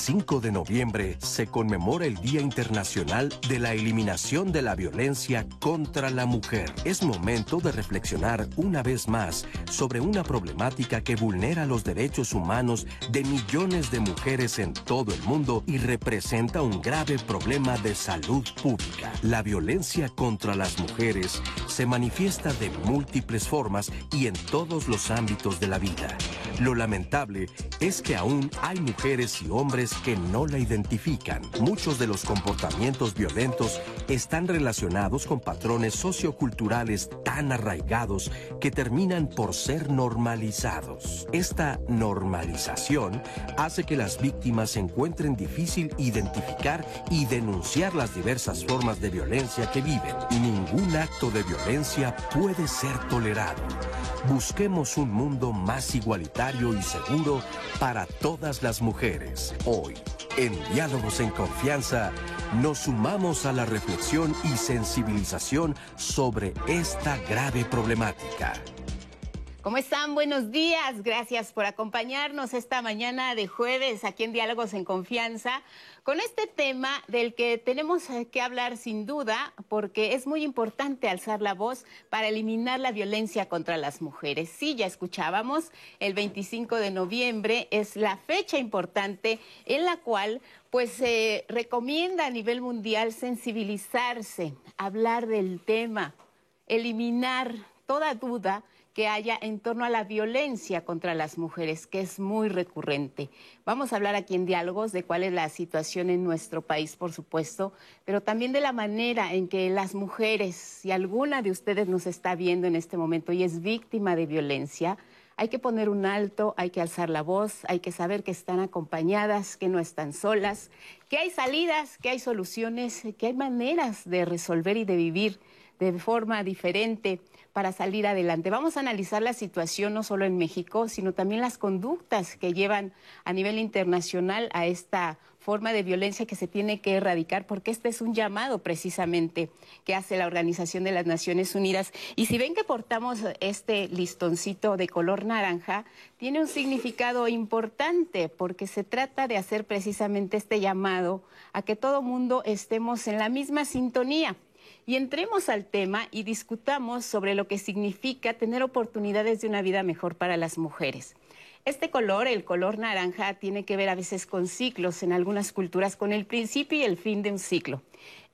25 de noviembre se conmemora el Día Internacional de la Eliminación de la Violencia contra la Mujer. Es momento de reflexionar una vez más sobre una problemática que vulnera los derechos humanos de millones de mujeres en todo el mundo y representa un grave problema de salud pública. La violencia contra las mujeres se manifiesta de múltiples formas y en todos los ámbitos de la vida. Lo lamentable es que aún hay mujeres y hombres que no la identifican. Muchos de los comportamientos violentos están relacionados con patrones socioculturales tan arraigados que terminan por ser normalizados. Esta normalización hace que las víctimas encuentren difícil identificar y denunciar las diversas formas de violencia que viven. Ningún acto de violencia puede ser tolerado. Busquemos un mundo más igualitario y seguro para todas las mujeres. En Diálogos en Confianza, nos sumamos a la reflexión y sensibilización sobre esta grave problemática. ¿Cómo están? Buenos días. Gracias por acompañarnos esta mañana de jueves aquí en Diálogos en Confianza con este tema del que tenemos que hablar sin duda porque es muy importante alzar la voz para eliminar la violencia contra las mujeres. Sí, ya escuchábamos, el 25 de noviembre es la fecha importante en la cual pues se recomienda a nivel mundial sensibilizarse, hablar del tema, eliminar toda duda que haya en torno a la violencia contra las mujeres, que es muy recurrente. Vamos a hablar aquí en diálogos de cuál es la situación en nuestro país, por supuesto, pero también de la manera en que las mujeres, si alguna de ustedes nos está viendo en este momento y es víctima de violencia, hay que poner un alto, hay que alzar la voz, hay que saber que están acompañadas, que no están solas, que hay salidas, que hay soluciones, que hay maneras de resolver y de vivir de forma diferente para salir adelante. Vamos a analizar la situación no solo en México, sino también las conductas que llevan a nivel internacional a esta forma de violencia que se tiene que erradicar, porque este es un llamado precisamente que hace la Organización de las Naciones Unidas. Y si ven que portamos este listoncito de color naranja, tiene un significado importante, porque se trata de hacer precisamente este llamado a que todo mundo estemos en la misma sintonía y entremos al tema y discutamos sobre lo que significa tener oportunidades de una vida mejor para las mujeres. Este color, el color naranja, tiene que ver a veces con ciclos, en algunas culturas con el principio y el fin de un ciclo.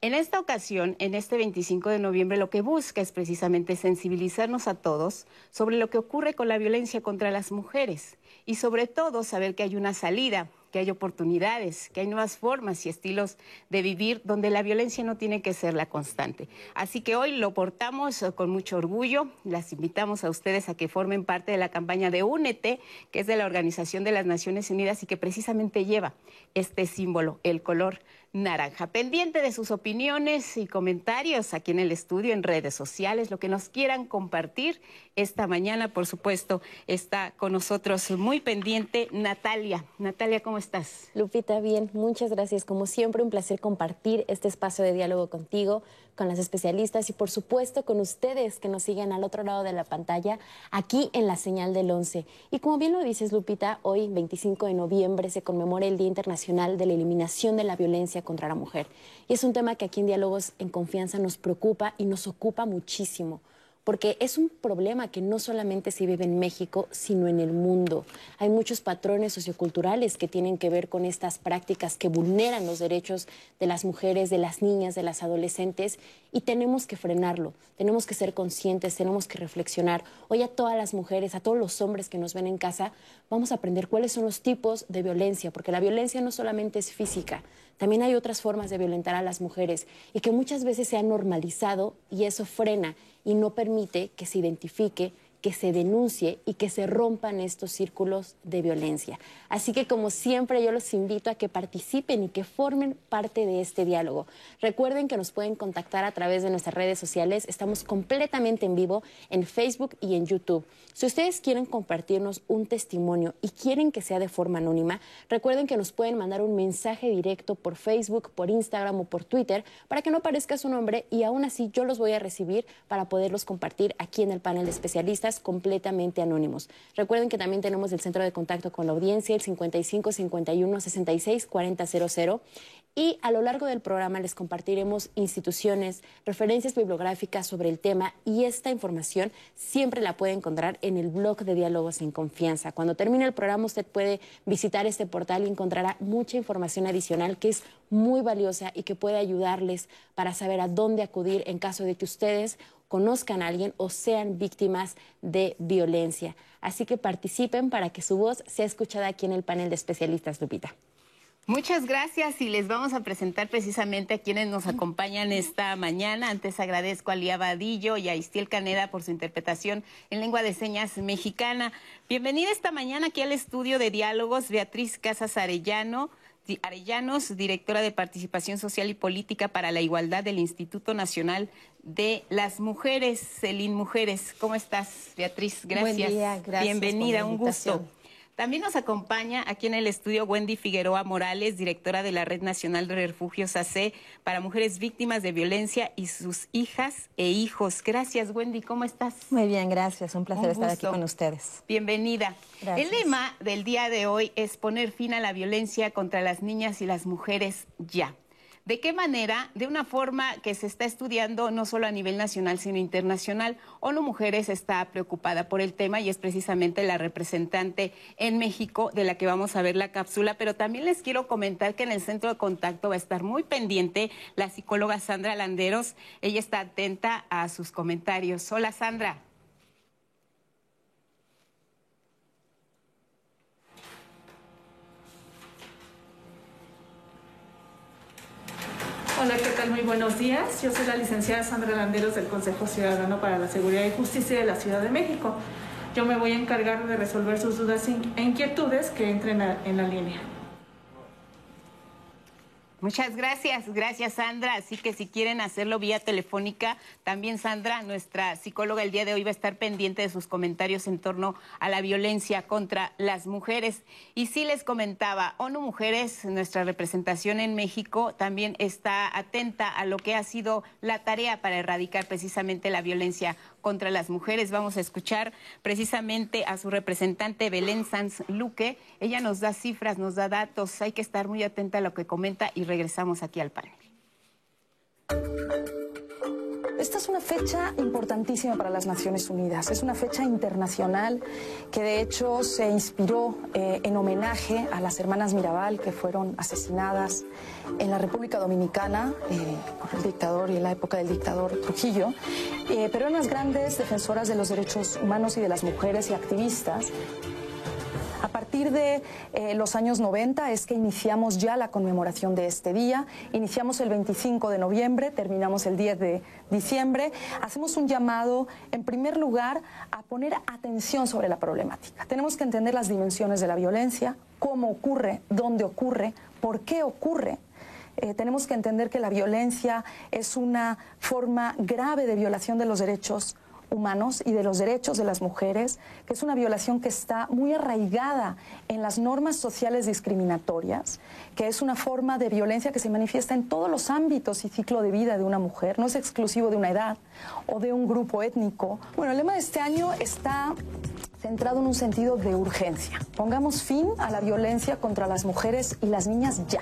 En esta ocasión, en este 25 de noviembre, lo que busca es precisamente sensibilizarnos a todos sobre lo que ocurre con la violencia contra las mujeres y sobre todo saber que hay una salida, que hay oportunidades, que hay nuevas formas y estilos de vivir donde la violencia no tiene que ser la constante. Así que hoy lo portamos con mucho orgullo. Las invitamos a ustedes a que formen parte de la campaña de Únete, que es de la Organización de las Naciones Unidas y que precisamente lleva este símbolo, el color naranja. Pendiente de sus opiniones y comentarios aquí en el estudio, en redes sociales, lo que nos quieran compartir esta mañana, por supuesto, está con nosotros muy pendiente Natalia. Natalia, ¿cómo estás? Lupita, bien, muchas gracias. Como siempre, un placer compartir este espacio de diálogo contigo, con las especialistas y por supuesto con ustedes que nos siguen al otro lado de la pantalla, aquí en la señal del 11. Y como bien lo dices, Lupita, hoy, 25 de noviembre, se conmemora el Día Internacional de la Eliminación de la Violencia contra la Mujer. Y es un tema que aquí en Diálogos en Confianza nos preocupa y nos ocupa muchísimo porque es un problema que no solamente se vive en México, sino en el mundo. Hay muchos patrones socioculturales que tienen que ver con estas prácticas que vulneran los derechos de las mujeres, de las niñas, de las adolescentes, y tenemos que frenarlo, tenemos que ser conscientes, tenemos que reflexionar. Hoy a todas las mujeres, a todos los hombres que nos ven en casa, vamos a aprender cuáles son los tipos de violencia, porque la violencia no solamente es física, también hay otras formas de violentar a las mujeres y que muchas veces se ha normalizado y eso frena y no permite que se identifique que se denuncie y que se rompan estos círculos de violencia. Así que como siempre yo los invito a que participen y que formen parte de este diálogo. Recuerden que nos pueden contactar a través de nuestras redes sociales. Estamos completamente en vivo en Facebook y en YouTube. Si ustedes quieren compartirnos un testimonio y quieren que sea de forma anónima, recuerden que nos pueden mandar un mensaje directo por Facebook, por Instagram o por Twitter para que no aparezca su nombre y aún así yo los voy a recibir para poderlos compartir aquí en el panel de especialistas completamente anónimos. Recuerden que también tenemos el centro de contacto con la audiencia, el 55 51 66 4000 y a lo largo del programa les compartiremos instituciones, referencias bibliográficas sobre el tema y esta información siempre la puede encontrar en el blog de Diálogos en Confianza. Cuando termine el programa usted puede visitar este portal y encontrará mucha información adicional que es muy valiosa y que puede ayudarles para saber a dónde acudir en caso de que ustedes conozcan a alguien o sean víctimas de violencia. Así que participen para que su voz sea escuchada aquí en el panel de especialistas, Lupita. Muchas gracias y les vamos a presentar precisamente a quienes nos acompañan esta mañana. Antes agradezco a Lía Vadillo y a Istiel Caneda por su interpretación en lengua de señas mexicana. Bienvenida esta mañana aquí al estudio de diálogos Beatriz Casas Arellano. Arellanos, directora de Participación Social y Política para la Igualdad del Instituto Nacional de las Mujeres, Celín Mujeres. ¿Cómo estás, Beatriz? Gracias. Buen día, gracias. Bienvenida, un gusto. También nos acompaña aquí en el estudio Wendy Figueroa Morales, directora de la Red Nacional de Refugios AC para Mujeres Víctimas de Violencia y sus hijas e hijos. Gracias, Wendy. ¿Cómo estás? Muy bien, gracias. Un placer estar aquí con ustedes. Bienvenida. El lema del día de hoy es poner fin a la violencia contra las niñas y las mujeres ya. ¿De qué manera? De una forma que se está estudiando no solo a nivel nacional, sino internacional. ONU Mujeres está preocupada por el tema y es precisamente la representante en México de la que vamos a ver la cápsula. Pero también les quiero comentar que en el centro de contacto va a estar muy pendiente la psicóloga Sandra Landeros. Ella está atenta a sus comentarios. Hola, Sandra. Hola, ¿qué tal? Muy buenos días. Yo soy la licenciada Sandra Landeros del Consejo Ciudadano para la Seguridad y Justicia de la Ciudad de México. Yo me voy a encargar de resolver sus dudas e inquietudes que entren en la línea. Muchas gracias, gracias Sandra. Así que si quieren hacerlo vía telefónica, también Sandra, nuestra psicóloga el día de hoy va a estar pendiente de sus comentarios en torno a la violencia contra las mujeres. Y sí les comentaba, ONU Mujeres, nuestra representación en México, también está atenta a lo que ha sido la tarea para erradicar precisamente la violencia contra las mujeres. Vamos a escuchar precisamente a su representante Belén Sanz Luque. Ella nos da cifras, nos da datos. Hay que estar muy atenta a lo que comenta y regresamos aquí al panel. Esta es una fecha importantísima para las Naciones Unidas. Es una fecha internacional que de hecho se inspiró eh, en homenaje a las hermanas Mirabal que fueron asesinadas en la República Dominicana eh, por el dictador y en la época del dictador Trujillo. Eh, pero eran las grandes defensoras de los derechos humanos y de las mujeres y activistas a partir de eh, los años 90 es que iniciamos ya la conmemoración de este día. Iniciamos el 25 de noviembre, terminamos el 10 de diciembre. Hacemos un llamado, en primer lugar, a poner atención sobre la problemática. Tenemos que entender las dimensiones de la violencia, cómo ocurre, dónde ocurre, por qué ocurre. Eh, tenemos que entender que la violencia es una forma grave de violación de los derechos humanos y de los derechos de las mujeres, que es una violación que está muy arraigada en las normas sociales discriminatorias, que es una forma de violencia que se manifiesta en todos los ámbitos y ciclo de vida de una mujer, no es exclusivo de una edad o de un grupo étnico. Bueno, el lema de este año está centrado en un sentido de urgencia. Pongamos fin a la violencia contra las mujeres y las niñas ya.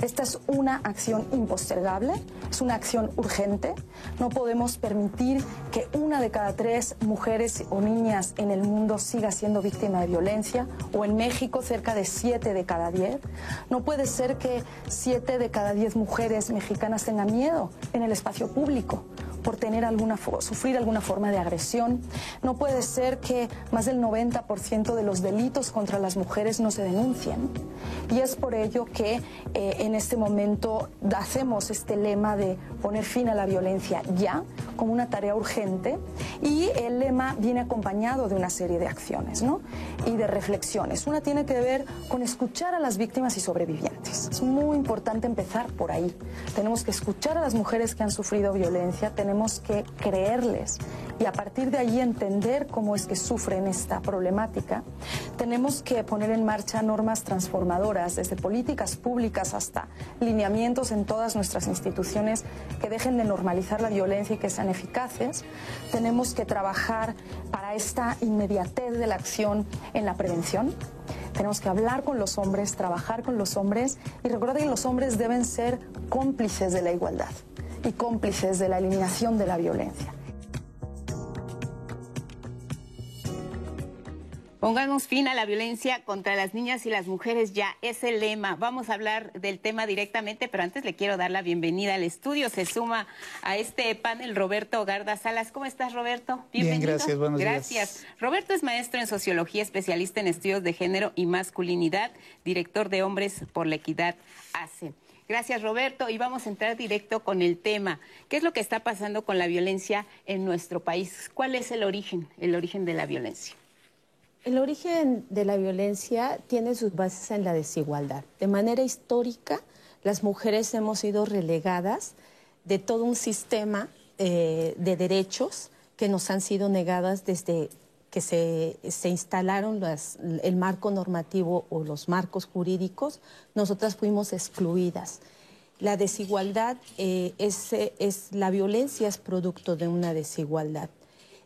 Esta es una acción impostergable, es una acción urgente. No podemos permitir que una de cada tres mujeres o niñas en el mundo siga siendo víctima de violencia, o en México cerca de siete de cada diez. No puede ser que siete de cada diez mujeres mexicanas tengan miedo en el espacio público por tener alguna, sufrir alguna forma de agresión. No puede ser que más del 90% de los delitos contra las mujeres no se denuncien. Y es por ello que eh, en este momento hacemos este lema de poner fin a la violencia ya, como una tarea urgente. Y el lema viene acompañado de una serie de acciones ¿no? y de reflexiones. Una tiene que ver con escuchar a las víctimas y sobrevivientes. Es muy importante empezar por ahí. Tenemos que escuchar a las mujeres que han sufrido violencia, tenemos que creerles y a partir de ahí entender cómo es que sufren esta problemática, tenemos que poner en marcha normas transformadoras, desde políticas públicas hasta lineamientos en todas nuestras instituciones que dejen de normalizar la violencia y que sean eficaces. Tenemos que trabajar para esta inmediatez de la acción en la prevención. Tenemos que hablar con los hombres, trabajar con los hombres y recordar que los hombres deben ser cómplices de la igualdad y cómplices de la eliminación de la violencia. Pongamos fin a la violencia contra las niñas y las mujeres ya es el lema. Vamos a hablar del tema directamente, pero antes le quiero dar la bienvenida al estudio. Se suma a este panel Roberto Garda Salas. ¿Cómo estás, Roberto? Bienvenido. Bien, gracias. Buenos gracias. Roberto es maestro en sociología, especialista en estudios de género y masculinidad, director de Hombres por la Equidad ACE. Gracias, Roberto. Y vamos a entrar directo con el tema. ¿Qué es lo que está pasando con la violencia en nuestro país? ¿Cuál es el origen, el origen de la violencia? El origen de la violencia tiene sus bases en la desigualdad. De manera histórica, las mujeres hemos sido relegadas de todo un sistema eh, de derechos que nos han sido negadas desde que se, instalaron el marco normativo o los marcos jurídicos, nosotras fuimos excluidas. La desigualdad eh, es, es, la violencia es producto de una desigualdad.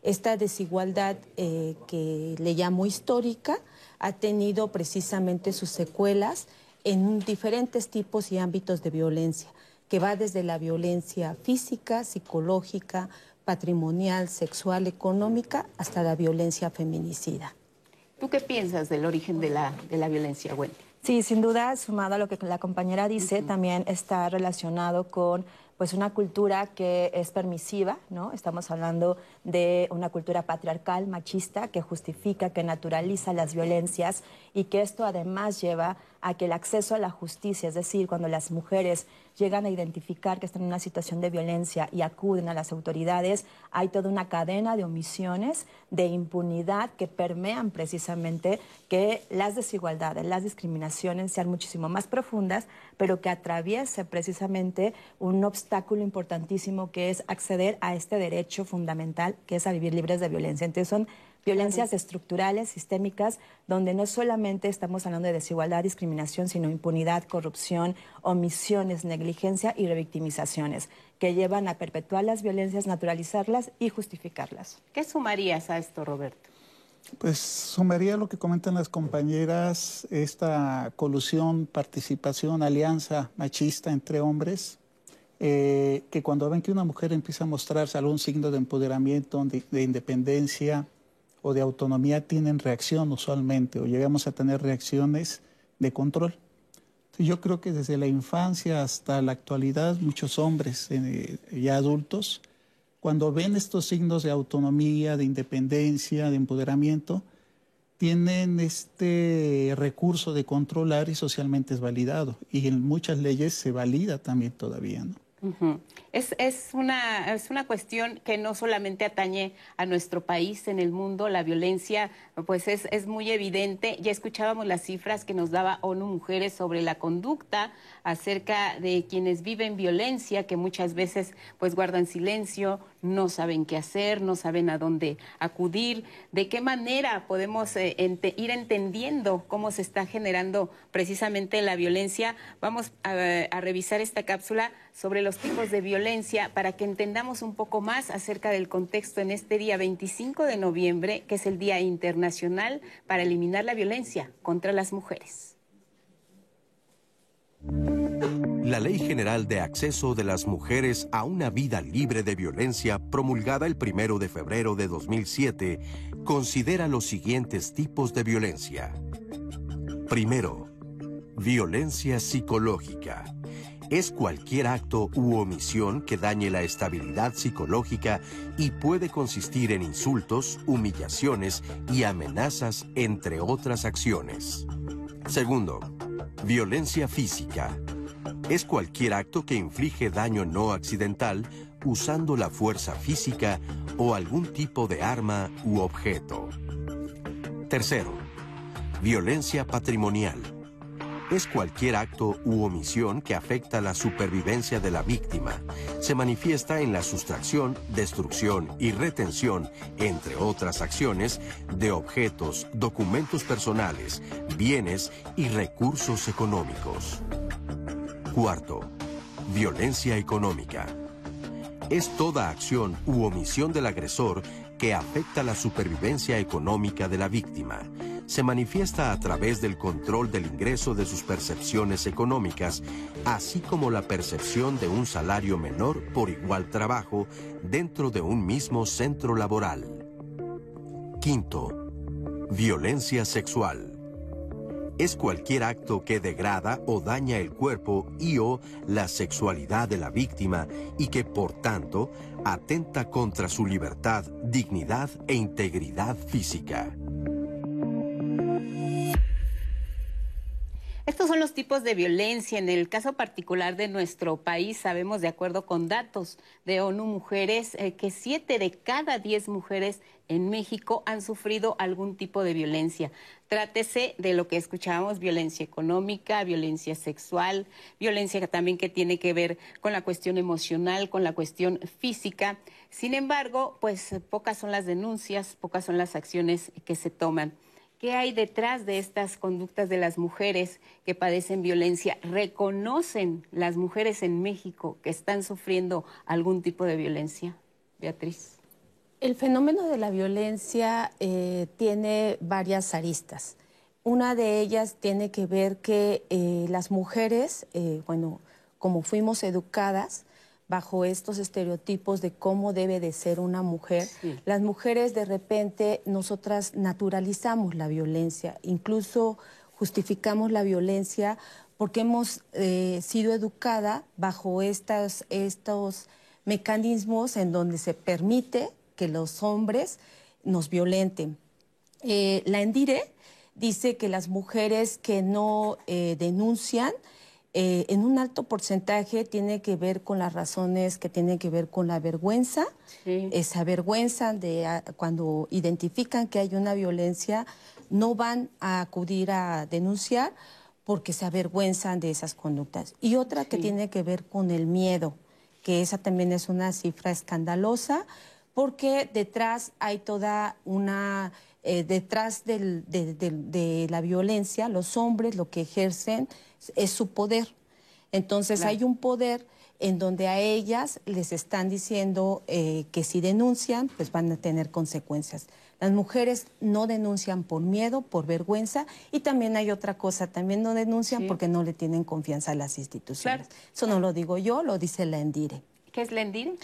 Esta desigualdad eh, que le llamo histórica ha tenido precisamente sus secuelas en diferentes tipos y ámbitos de violencia, que va desde la violencia física, psicológica, patrimonial, sexual, económica, hasta la violencia feminicida. ¿Tú qué piensas del origen de la, de la violencia, Wendy? Sí, sin duda, sumado a lo que la compañera dice, también está relacionado con pues una cultura que es permisiva, ¿no? Estamos hablando de una cultura patriarcal, machista, que justifica, que naturaliza las violencias y que esto además lleva a que el acceso a la justicia, es decir, cuando las mujeres llegan a identificar que están en una situación de violencia y acuden a las autoridades, hay toda una cadena de omisiones, de impunidad que permean precisamente que las desigualdades, las discriminaciones sean muchísimo más profundas, pero que atraviese precisamente un obstáculo importantísimo que es acceder a este derecho fundamental que es a vivir libres de violencia. Entonces son violencias estructurales, sistémicas, donde no solamente estamos hablando de desigualdad, discriminación, sino impunidad, corrupción, omisiones, negligencia y revictimizaciones, que llevan a perpetuar las violencias, naturalizarlas y justificarlas. ¿Qué sumarías a esto, Roberto? Pues sumaría lo que comentan las compañeras, esta colusión, participación, alianza machista entre hombres, eh, que cuando ven que una mujer empieza a mostrarse algún signo de empoderamiento, de independencia, de autonomía tienen reacción usualmente o llegamos a tener reacciones de control. yo creo que desde la infancia hasta la actualidad muchos hombres eh, ya adultos, cuando ven estos signos de autonomía, de independencia, de empoderamiento, tienen este recurso de controlar y socialmente es validado. Y en muchas leyes se valida también todavía. ¿no? Es, es, una, es una cuestión que no solamente atañe a nuestro país, en el mundo, la violencia pues es, es muy evidente. Ya escuchábamos las cifras que nos daba ONU Mujeres sobre la conducta acerca de quienes viven violencia, que muchas veces pues guardan silencio, no saben qué hacer, no saben a dónde acudir, de qué manera podemos eh, ir entendiendo cómo se está generando precisamente la violencia. Vamos a revisar esta cápsula sobre los tipos de violencia para que entendamos un poco más acerca del contexto en este día 25 de noviembre, que es el Día Internacional para Eliminar la Violencia contra las Mujeres. La Ley General de Acceso de las Mujeres a una Vida Libre de Violencia, promulgada el primero de febrero de 2007, considera los siguientes tipos de violencia. Primero, violencia psicológica. Es cualquier acto u omisión que dañe la estabilidad psicológica y puede consistir en insultos, humillaciones y amenazas, entre otras acciones. Segundo, violencia física es cualquier acto que inflige daño no accidental usando la fuerza física o algún tipo de arma u objeto. Tercero, violencia patrimonial. Es cualquier acto u omisión que afecta la supervivencia de la víctima. Se manifiesta en la sustracción, destrucción y retención, entre otras acciones, de objetos, documentos personales, bienes y recursos económicos. Cuarto, violencia económica. Es toda acción u omisión del agresor que afecta la supervivencia económica de la víctima se manifiesta a través del control del ingreso de sus percepciones económicas, así como la percepción de un salario menor por igual trabajo dentro de un mismo centro laboral. Quinto, violencia sexual. Es cualquier acto que degrada o daña el cuerpo y o la sexualidad de la víctima y que, por tanto, atenta contra su libertad, dignidad e integridad física. Son los tipos de violencia. En el caso particular de nuestro país, sabemos, de acuerdo con datos de ONU Mujeres, eh, que siete de cada diez mujeres en México han sufrido algún tipo de violencia. Trátese de lo que escuchábamos, violencia económica, violencia sexual, violencia también que tiene que ver con la cuestión emocional, con la cuestión física. Sin embargo, pues pocas son las denuncias, pocas son las acciones que se toman. ¿Qué hay detrás de estas conductas de las mujeres que padecen violencia? ¿Reconocen las mujeres en México que están sufriendo algún tipo de violencia? Beatriz. El fenómeno de la violencia eh, tiene varias aristas. Una de ellas tiene que ver que eh, las mujeres, eh, bueno, como fuimos educadas, bajo estos estereotipos de cómo debe de ser una mujer. Las mujeres de repente nosotras naturalizamos la violencia, incluso justificamos la violencia porque hemos eh, sido educada bajo estas, estos mecanismos en donde se permite que los hombres nos violenten. Eh, la Endire dice que las mujeres que no eh, denuncian eh, en un alto porcentaje tiene que ver con las razones que tienen que ver con la vergüenza, esa vergüenza de ah, cuando identifican que hay una violencia, no van a acudir a denunciar porque se avergüenzan de esas conductas. Y otra que tiene que ver con el miedo, que esa también es una cifra escandalosa, porque detrás hay toda una eh, detrás de, la violencia, los hombres lo que ejercen es su poder. Entonces hay un poder en donde a ellas les están diciendo eh, que si denuncian, pues van a tener consecuencias. Las mujeres no denuncian por miedo, por vergüenza, y también hay otra cosa, también no denuncian porque no le tienen confianza a las instituciones. Eso no lo digo yo, lo dice la Endire. ¿Qué es la Endire?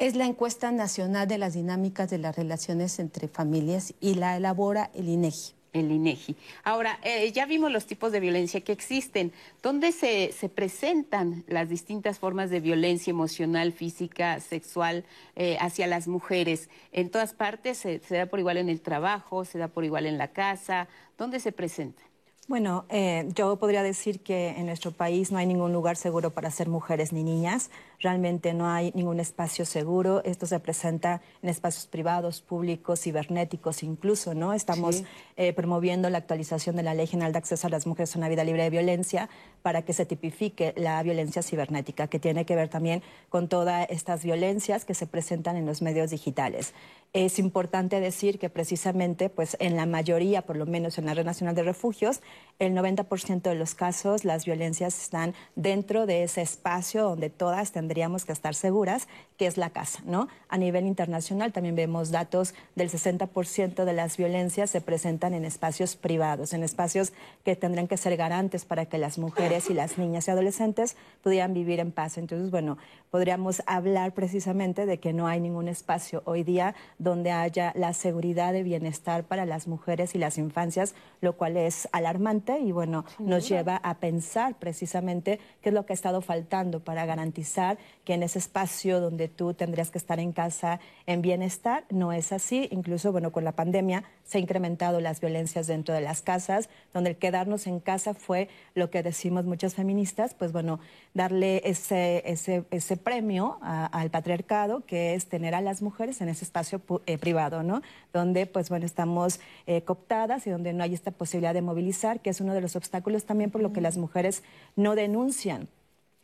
es la encuesta nacional de las dinámicas de las relaciones entre familias y la elabora el INEGI. El INEGI. Ahora, eh, ya vimos los tipos de violencia que existen. ¿Dónde se, presentan las distintas formas de violencia emocional, física, sexual eh, hacia las mujeres? ¿En todas partes se, se da por igual en el trabajo, se da por igual en la casa? ¿Dónde se presenta? Bueno, eh, yo podría decir que en nuestro país no hay ningún lugar seguro para ser mujeres ni niñas. Realmente no hay ningún espacio seguro. Esto se presenta en espacios privados, públicos, cibernéticos incluso, ¿no? Estamos eh, promoviendo la actualización de la Ley General de Acceso a las Mujeres a una Vida Libre de Violencia para que se tipifique la violencia cibernética, que tiene que ver también con todas estas violencias que se presentan en los medios digitales. Es importante decir que precisamente, pues en la mayoría, por lo menos en la Red Nacional de Refugios, el 90% de los casos las violencias están dentro de ese espacio donde todas tendríamos que estar seguras, que es la casa, ¿no? A nivel internacional también vemos datos del 60% de las violencias se presentan en espacios privados, en espacios que tendrán que ser garantes para que las mujeres y las niñas y adolescentes pudieran vivir en paz. Entonces, bueno, podríamos hablar precisamente de que no hay ningún espacio hoy día donde haya la seguridad de bienestar para las mujeres y las infancias, lo cual es alarmante y bueno, nos lleva a pensar precisamente qué es lo que ha estado faltando para garantizar que en ese espacio donde tú tendrías que estar en casa en bienestar. No es así. Incluso, bueno, con la pandemia se han incrementado las violencias dentro de las casas, donde el quedarnos en casa fue lo que decimos muchas feministas, pues bueno, darle ese, ese, ese premio al patriarcado, que es tener a las mujeres en ese espacio eh, privado, ¿no? Donde, pues bueno, estamos eh, cooptadas y donde no hay esta posibilidad de movilizar, que es uno de los obstáculos también por lo que las mujeres no denuncian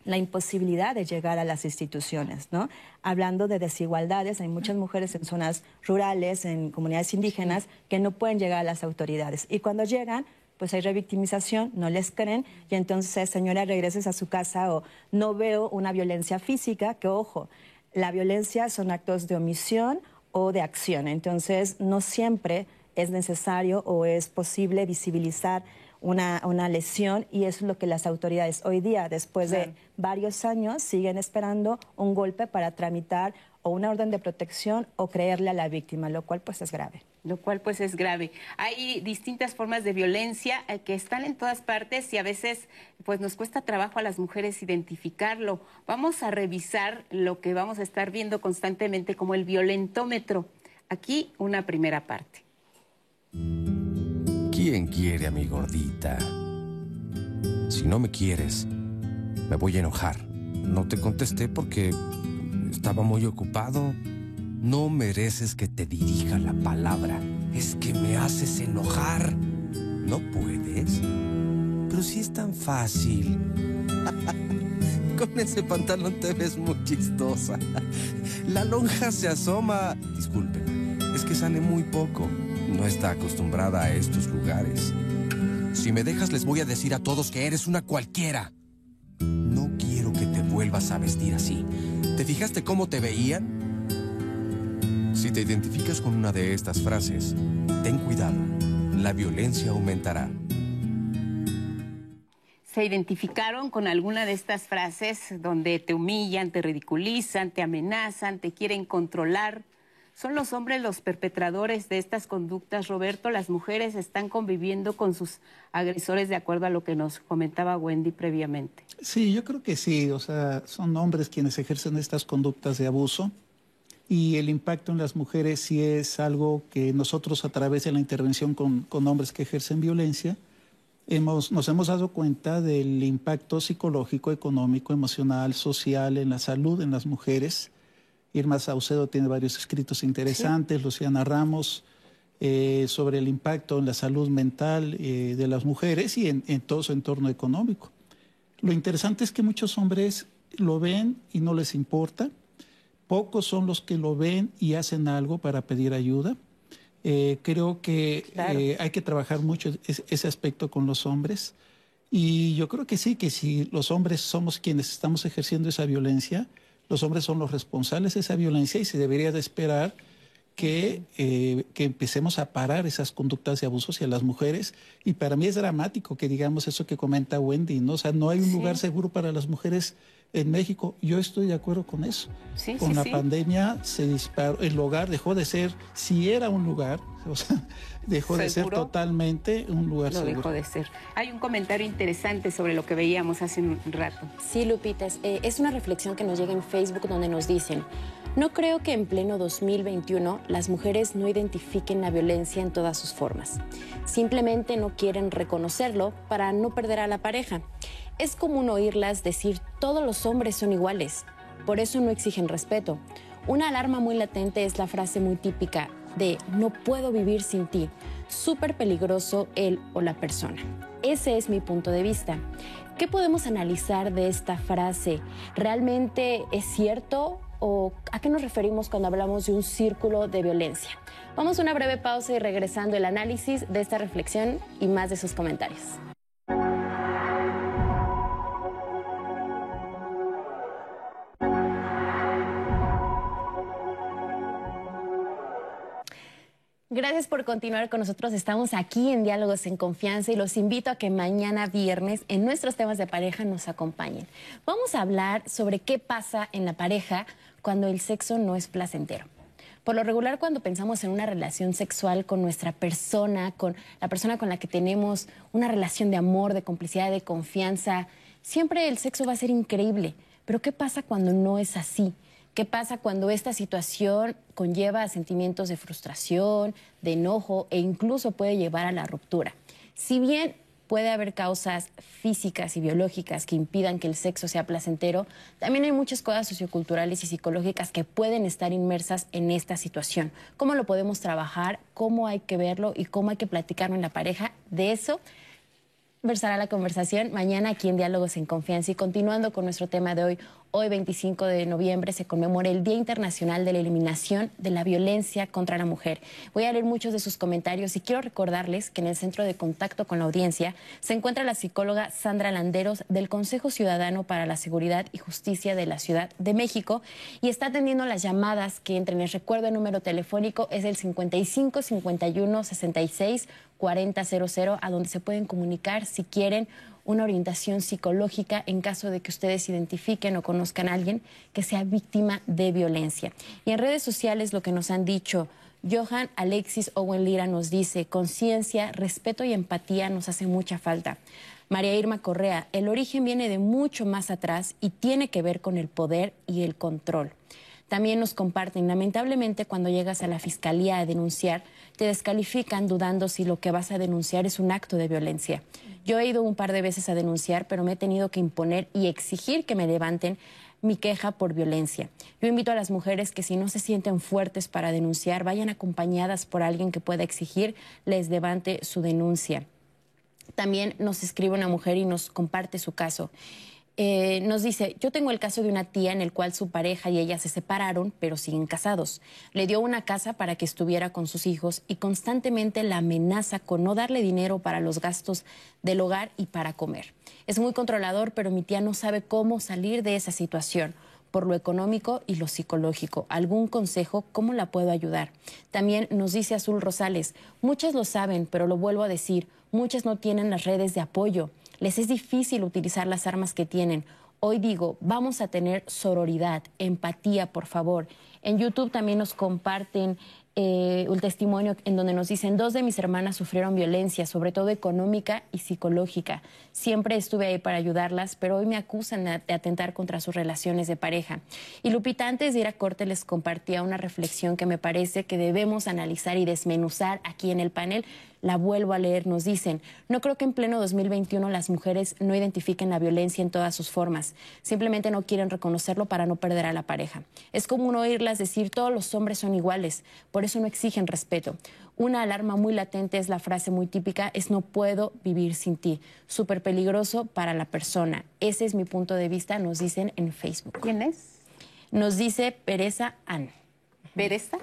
la imposibilidad de llegar a las instituciones, ¿no? Hablando de desigualdades, hay muchas mujeres en zonas rurales, en comunidades indígenas, que no pueden llegar a las autoridades. Y cuando llegan, pues hay revictimización, no les creen, y entonces, señora, regreses a su casa o no veo una violencia física, que ojo, la violencia son actos de omisión o de acción. Entonces, no siempre es necesario o es posible visibilizar una, una, lesión y eso es lo que las autoridades hoy día, después de varios años, siguen esperando un golpe para tramitar o una orden de protección o creerle a la víctima, lo cual pues es grave. Lo cual pues es grave. Hay distintas formas de violencia eh, que están en todas partes y a veces pues nos cuesta trabajo a las mujeres identificarlo. Vamos a revisar lo que vamos a estar viendo constantemente como el violentómetro. Aquí una primera parte. ¿Quién quiere a mi gordita? Si no me quieres, me voy a enojar. No te contesté porque estaba muy ocupado. No mereces que te dirija la palabra. Es que me haces enojar. ¿No puedes? Pero si es tan fácil. Con ese pantalón te ves muy chistosa. La lonja se asoma. Disculpen, es que sale muy poco. No está acostumbrada a estos lugares. Si me dejas, les voy a decir a todos que eres una cualquiera. No quiero que te vuelvas a vestir así. ¿Te fijaste cómo te veían? Si te identificas con una de estas frases, ten cuidado. La violencia aumentará. ¿Se identificaron con alguna de estas frases donde te humillan, te ridiculizan, te amenazan, te quieren controlar? ¿Son los hombres los perpetradores de estas conductas, Roberto? ¿Las mujeres están conviviendo con sus agresores de acuerdo a lo que nos comentaba Wendy previamente? Sí, yo creo que sí. O sea, son hombres quienes ejercen estas conductas de abuso y el impacto en las mujeres sí es algo que nosotros a través de la intervención con, hombres que ejercen violencia hemos, nos hemos dado cuenta del impacto psicológico, económico, emocional, social en la salud en las mujeres Irma Saucedo tiene varios escritos interesantes, Luciana Ramos, eh, sobre el impacto en la salud mental eh, de las mujeres y en, todo su entorno económico. Lo interesante es que muchos hombres lo ven y no les importa. Pocos son los que lo ven y hacen algo para pedir ayuda. Eh, creo que hay que trabajar mucho ese aspecto con los hombres. Y yo creo que sí, que si los hombres somos quienes estamos ejerciendo esa violencia, los hombres son los responsables de esa violencia y se debería de esperar que, eh, que, empecemos a parar esas conductas de abuso hacia las mujeres. Y para mí es dramático que digamos eso que comenta Wendy, ¿no? O sea, no hay un lugar seguro para las mujeres en México. Yo estoy de acuerdo con eso. con la pandemia se disparó, el hogar dejó de ser, si era un lugar, o sea, dejó de ser totalmente un lugar lo dejó de ser. Hay un comentario interesante sobre lo que veíamos hace un rato. Sí, Lupita, eh, es una reflexión que nos llega en Facebook donde nos dicen, no creo que en pleno 2021 las mujeres no identifiquen la violencia en todas sus formas. Simplemente no quieren reconocerlo para no perder a la pareja. Es común oírlas decir todos los hombres son iguales, por eso no exigen respeto. Una alarma muy latente es la frase muy típica de no puedo vivir sin ti. Súper peligroso él o la persona. Ese es mi punto de vista. ¿Qué podemos analizar de esta frase? ¿Realmente es cierto o a qué nos referimos cuando hablamos de un círculo de violencia? Vamos a una breve pausa y regresando el análisis de esta reflexión y más de sus comentarios. Gracias por continuar con nosotros. Estamos aquí en Diálogos en Confianza y los invito a que mañana viernes en nuestros temas de pareja nos acompañen. Vamos a hablar sobre qué pasa en la pareja cuando el sexo no es placentero. Por lo regular, cuando pensamos en una relación sexual con nuestra persona, con la persona con la que tenemos una relación de amor, de complicidad, de confianza, siempre el sexo va a ser increíble. Pero ¿qué pasa cuando no es así? ¿Qué pasa cuando esta situación conlleva sentimientos de frustración, de enojo e incluso puede llevar a la ruptura? Si bien puede haber causas físicas y biológicas que impidan que el sexo sea placentero, también hay muchas cosas socioculturales y psicológicas que pueden estar inmersas en esta situación. ¿Cómo lo podemos trabajar? ¿Cómo hay que verlo? ¿Y cómo hay que platicarlo en la pareja? De eso versará la conversación mañana aquí en Diálogos en Confianza. Y continuando con nuestro tema de hoy, hoy 25 de noviembre se conmemora el Día Internacional de la Eliminación de la Violencia contra la Mujer. Voy a leer muchos de sus comentarios y quiero recordarles que en el centro de contacto con la audiencia se encuentra la psicóloga Sandra Landeros del Consejo Ciudadano para la Seguridad y Justicia de la Ciudad de México y está atendiendo las llamadas que entren. Les recuerdo el número telefónico es el 55 51 66 4000 a donde se pueden comunicar si quieren una orientación psicológica en caso de que ustedes identifiquen o conozcan a alguien que sea víctima de violencia. Y en redes sociales lo que nos han dicho, Johan Alexis Owen Lira nos dice, conciencia, respeto y empatía nos hace mucha falta. María Irma Correa, el origen viene de mucho más atrás y tiene que ver con el poder y el control. También nos comparten, lamentablemente cuando llegas a la fiscalía a denunciar, te descalifican dudando si lo que vas a denunciar es un acto de violencia. Yo he ido un par de veces a denunciar, pero me he tenido que imponer y exigir que me levanten mi queja por violencia. Yo invito a las mujeres que si no se sienten fuertes para denunciar, vayan acompañadas por alguien que pueda exigir les levante su denuncia. También nos escribe una mujer y nos comparte su caso. Eh, nos dice, yo tengo el caso de una tía en el cual su pareja y ella se separaron, pero siguen casados. Le dio una casa para que estuviera con sus hijos y constantemente la amenaza con no darle dinero para los gastos del hogar y para comer. Es muy controlador, pero mi tía no sabe cómo salir de esa situación por lo económico y lo psicológico. ¿Algún consejo? ¿Cómo la puedo ayudar? También nos dice Azul Rosales, muchas lo saben, pero lo vuelvo a decir, muchas no tienen las redes de apoyo les es difícil utilizar las armas que tienen. Hoy digo, vamos a tener sororidad, empatía, por favor. En YouTube también nos comparten eh, un testimonio en donde nos dicen, dos de mis hermanas sufrieron violencia, sobre todo económica y psicológica. Siempre estuve ahí para ayudarlas, pero hoy me acusan de atentar contra sus relaciones de pareja. Y Lupita, antes de ir a corte, les compartía una reflexión que me parece que debemos analizar y desmenuzar aquí en el panel la vuelvo a leer, nos dicen, no creo que en pleno 2021 las mujeres no identifiquen la violencia en todas sus formas, simplemente no quieren reconocerlo para no perder a la pareja. Es común oírlas decir, todos los hombres son iguales, por eso no exigen respeto. Una alarma muy latente es la frase muy típica, es no puedo vivir sin ti. Súper peligroso para la persona. Ese es mi punto de vista, nos dicen en Facebook. ¿Quién es? Nos dice Pereza Ann. ¿Pereza?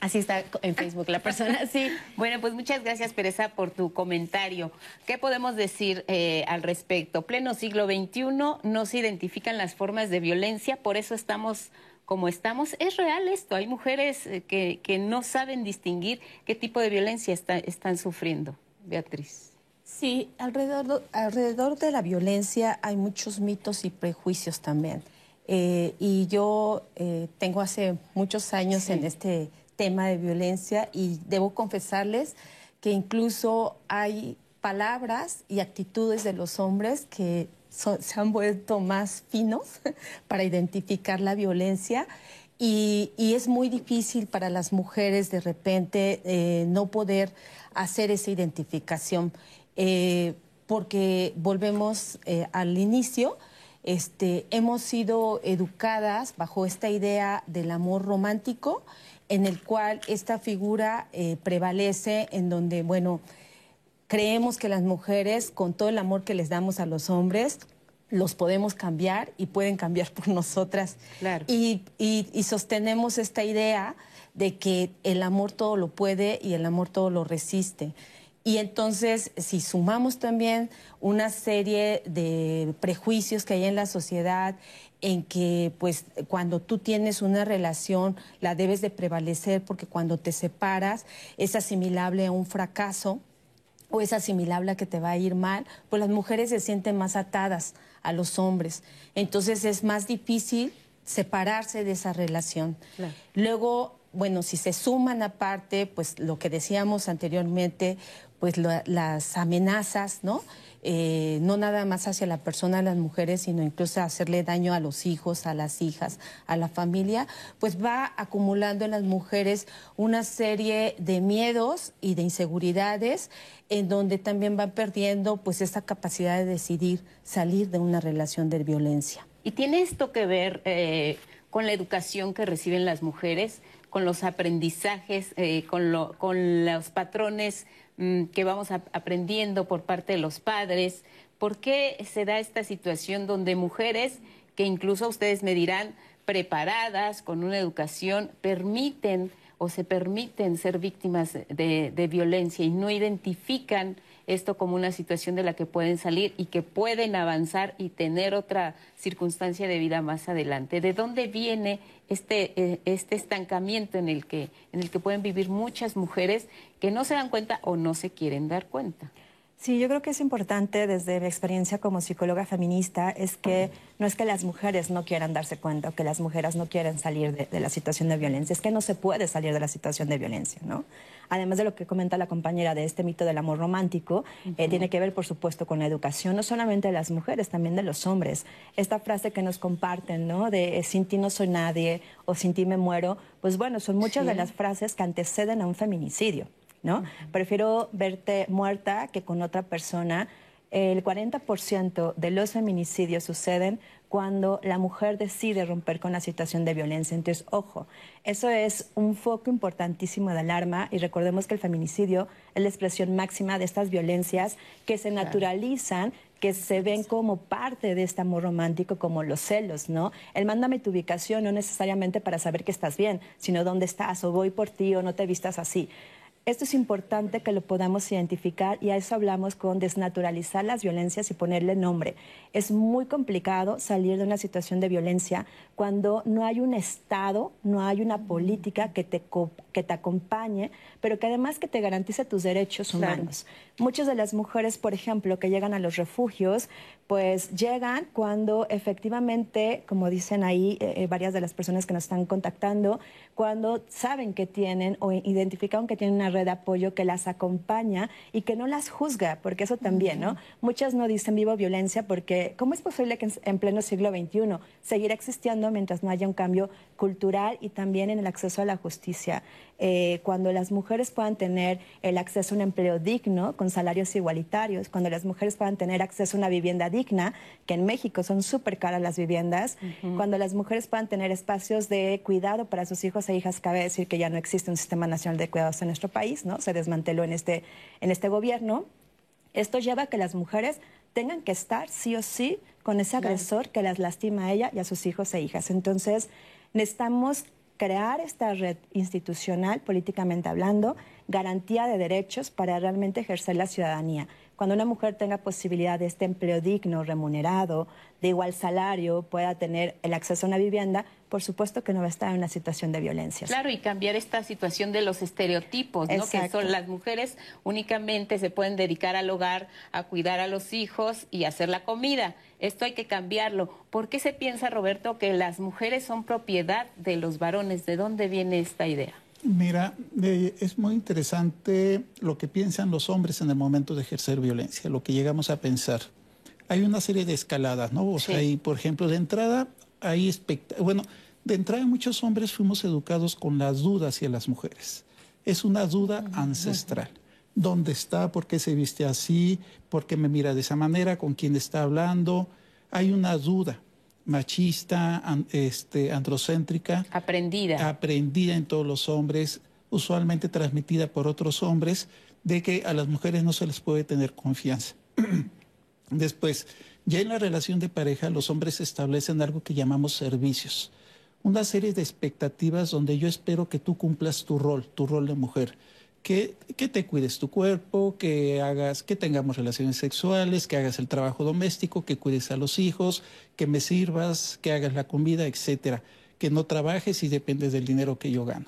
Así está en Facebook la persona, sí. Bueno, pues muchas gracias, Pereza, por tu comentario. ¿Qué podemos decir eh, al respecto? Pleno siglo XXI no se identifican las formas de violencia, por eso estamos como estamos. Es real esto, hay mujeres eh, que, que no saben distinguir qué tipo de violencia están sufriendo. Beatriz. Sí, alrededor, alrededor de la violencia hay muchos mitos y prejuicios también. Eh, y yo tengo hace muchos años en este tema de violencia y debo confesarles que incluso hay palabras y actitudes de los hombres que se han vuelto más finos para identificar la violencia y, es muy difícil para las mujeres de repente eh, no poder hacer esa identificación eh, porque volvemos eh, al inicio. Este, hemos sido educadas bajo esta idea del amor romántico en el cual esta figura eh, prevalece, en donde, bueno, creemos que las mujeres, con todo el amor que les damos a los hombres, los podemos cambiar y pueden cambiar por nosotras. Y, y, sostenemos esta idea de que el amor todo lo puede y el amor todo lo resiste. Y entonces, si sumamos también una serie de prejuicios que hay en la sociedad en que pues cuando tú tienes una relación la debes de prevalecer porque cuando te separas es asimilable a un fracaso o es asimilable a que te va a ir mal, pues las mujeres se sienten más atadas a los hombres. Entonces es más difícil separarse de esa relación. Luego bueno, si se suman aparte, pues lo que decíamos anteriormente, pues las amenazas, ¿no? Eh, no nada más hacia la persona, las mujeres, sino incluso hacerle daño a los hijos, a las hijas, a la familia, pues va acumulando en las mujeres una serie de miedos y de inseguridades en donde también van perdiendo pues esa capacidad de decidir salir de una relación de violencia. ¿Y tiene esto que ver eh, con la educación que reciben las mujeres, con los aprendizajes, eh, con, con los patrones Mm, que vamos aprendiendo por parte de los padres. ¿Por qué se da esta situación donde mujeres, que incluso ustedes me dirán, preparadas, con una educación, permiten o se permiten ser víctimas de, de violencia y no identifican esto como una situación de la que pueden salir y que pueden avanzar y tener otra circunstancia de vida más adelante. ¿De dónde viene este, eh, este estancamiento en el, que, en el que pueden vivir muchas mujeres que no se dan cuenta o no se quieren dar cuenta? Sí, yo creo que es importante desde mi experiencia como psicóloga feminista es que no es que las mujeres no quieran darse cuenta o que las mujeres no quieren salir de, la situación de violencia, es que no se puede salir de la situación de violencia, ¿no? Además de lo que comenta la compañera de este mito del amor romántico, eh, tiene que ver, por supuesto, con la educación, no solamente de las mujeres, también de los hombres. Esta frase que nos comparten, ¿no? De eh, sin ti no soy nadie o sin ti me muero, pues bueno, son muchas de las frases que anteceden a un feminicidio. ¿No? Prefiero verte muerta que con otra persona. El 40% de los feminicidios suceden cuando la mujer decide romper con la situación de violencia. Entonces, ojo, eso es un foco importantísimo de alarma y recordemos que el feminicidio es la expresión máxima de estas violencias que se naturalizan, que se ven como parte de este amor romántico, como los celos, ¿no? El mándame tu ubicación no necesariamente para saber que estás bien, sino dónde estás, o voy por ti, o no te vistas así. Esto es importante que lo podamos identificar y a eso hablamos con desnaturalizar las violencias y ponerle nombre. Es muy complicado salir de una situación de violencia cuando no hay un Estado, no hay una política que te, que te acompañe, pero que además que te garantice tus derechos humanos. Muchas de las mujeres, por ejemplo, que llegan a los refugios, pues llegan cuando efectivamente, como dicen ahí eh, eh, varias de las personas que nos están contactando, cuando saben que tienen o identifican que tienen una red de apoyo que las acompaña y que no las juzga, porque eso también, ¿no? Muchas no dicen vivo violencia porque ¿cómo es posible que en pleno siglo XXI seguirá existiendo mientras no haya un cambio cultural y también en el acceso a la justicia? Eh, cuando las mujeres puedan tener el acceso a un empleo digno, con salarios igualitarios, cuando las mujeres puedan tener acceso a una vivienda digna, que en México son súper caras las viviendas, cuando las mujeres puedan tener espacios de cuidado para sus hijos e hijas, cabe decir que ya no existe un sistema nacional de cuidados en nuestro país, ¿no? Se desmanteló en este, en este gobierno. Esto lleva a que las mujeres tengan que estar sí o sí con ese agresor que las lastima a ella y a sus hijos e hijas. Entonces, necesitamos crear esta red institucional, políticamente hablando, garantía de derechos para realmente ejercer la ciudadanía. Cuando una mujer tenga posibilidad de este empleo digno, remunerado, de igual salario, pueda tener el acceso a una vivienda, por supuesto que no va a estar en una situación de violencia. Claro, y cambiar esta situación de los estereotipos, ¿no? Que son las mujeres únicamente se pueden dedicar al hogar, a cuidar a los hijos y hacer la comida. Esto hay que cambiarlo. ¿Por qué se piensa, Roberto, que las mujeres son propiedad de los varones? ¿De dónde viene esta idea? Mira, eh, es muy interesante lo que piensan los hombres en el momento de ejercer violencia, lo que llegamos a pensar. Hay una serie de escaladas, ¿no? O sea, hay, por ejemplo, de entrada, hay bueno, de entrada muchos hombres fuimos educados con las dudas hacia las mujeres. Es una duda ancestral. ¿Dónde está? ¿Por qué se viste así? ¿Por qué me mira de esa manera? ¿Con quién está hablando? Hay una duda machista, este, androcéntrica. Aprendida. Aprendida en todos los hombres, usualmente transmitida por otros hombres, de que a las mujeres no se les puede tener confianza. Después, ya en la relación de pareja, los hombres establecen algo que llamamos servicios. Una serie de expectativas donde yo espero que tú cumplas tu rol, tu rol de mujer que, te cuides tu cuerpo, que hagas, que tengamos relaciones sexuales, que hagas el trabajo doméstico, que cuides a los hijos, que me sirvas, que hagas la comida, etcétera, que no trabajes y dependes del dinero que yo gano.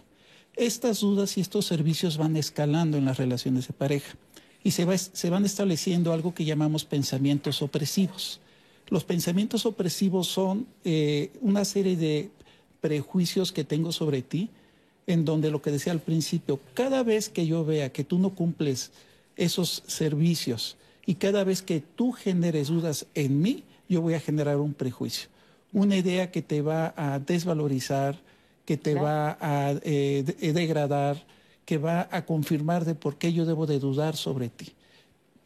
Estas dudas y estos servicios van escalando en las relaciones de pareja y se, van estableciendo algo que llamamos pensamientos opresivos. Los pensamientos opresivos son eh, una serie de prejuicios que tengo sobre ti, en donde lo que decía al principio, cada vez que yo vea que tú no cumples esos servicios y cada vez que tú generes dudas en mí, yo voy a generar un prejuicio, una idea que te va a desvalorizar, que te va a eh, eh, degradar, que va a confirmar de por qué yo debo de dudar sobre ti.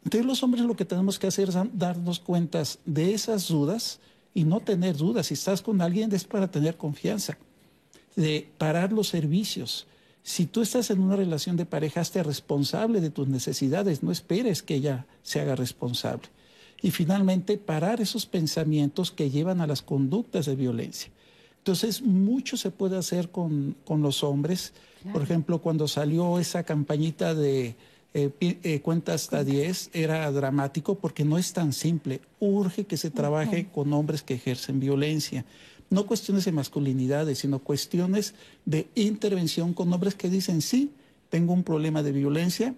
Entonces los hombres lo que tenemos que hacer es darnos cuentas de esas dudas y no tener dudas. Si estás con alguien es para tener confianza, de parar los servicios. Si tú estás en una relación de pareja, hazte responsable de tus necesidades, no esperes que ella se haga responsable. Y finalmente, parar esos pensamientos que llevan a las conductas de violencia. Entonces, mucho se puede hacer con, los hombres. Por ejemplo, cuando salió esa campañita de eh, eh, cuenta hasta 10 era dramático porque no es tan simple. Urge que se trabaje con hombres que ejercen violencia. No cuestiones de masculinidades, sino cuestiones de intervención con hombres que dicen, sí, tengo un problema de violencia,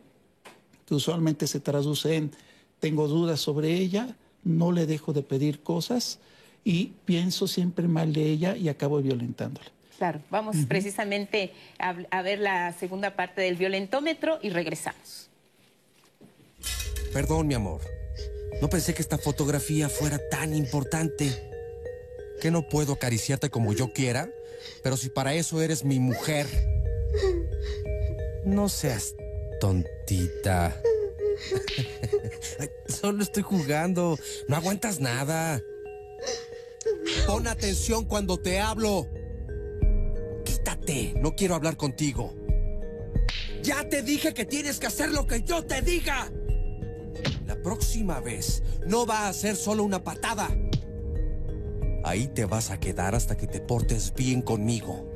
que usualmente se traduce en, tengo dudas sobre ella, no le dejo de pedir cosas y pienso siempre mal de ella y acabo violentándola. Claro, vamos precisamente a, ver la segunda parte del violentómetro y regresamos. Perdón, mi amor. No pensé que esta fotografía fuera tan importante. ¿Que no puedo acariciarte como yo quiera? Pero si para eso eres mi mujer. No seas tontita. Solo estoy jugando. No aguantas nada. Pon atención cuando te hablo. No quiero hablar contigo. Ya te dije que tienes que hacer lo que yo te diga. La próxima vez no va a ser solo una patada. Ahí te vas a quedar hasta que te portes bien conmigo.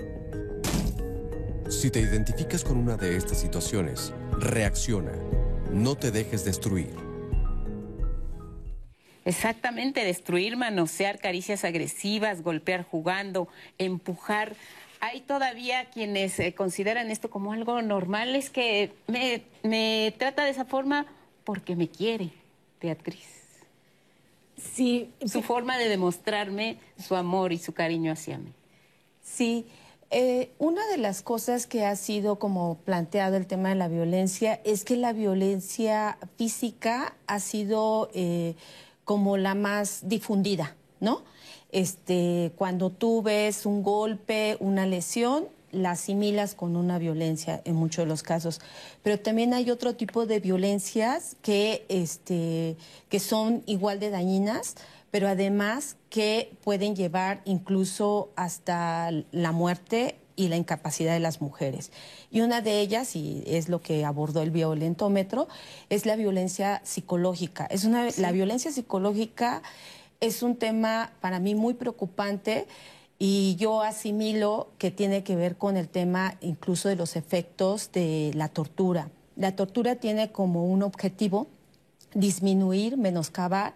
Si te identificas con una de estas situaciones, reacciona. No te dejes destruir. Exactamente, destruir, manosear, caricias agresivas, golpear jugando, empujar hay todavía quienes eh, consideran esto como algo normal, es que me, trata de esa forma porque me quiere, Beatriz. Sí. Su forma de demostrarme su amor y su cariño hacia mí. Sí. Eh, una de las cosas que ha sido como planteado el tema de la violencia es que la violencia física ha sido eh, como la más difundida, ¿no? Este, cuando tú ves un golpe, una lesión, la asimilas con una violencia en muchos de los casos. Pero también hay otro tipo de violencias que, este, que son igual de dañinas, pero además que pueden llevar incluso hasta la muerte y la incapacidad de las mujeres. Y una de ellas, y es lo que abordó el violentómetro, es la violencia psicológica. Es una, La violencia psicológica es un tema para mí muy preocupante y yo asimilo que tiene que ver con el tema incluso de los efectos de la tortura. La tortura tiene como un objetivo disminuir, menoscabar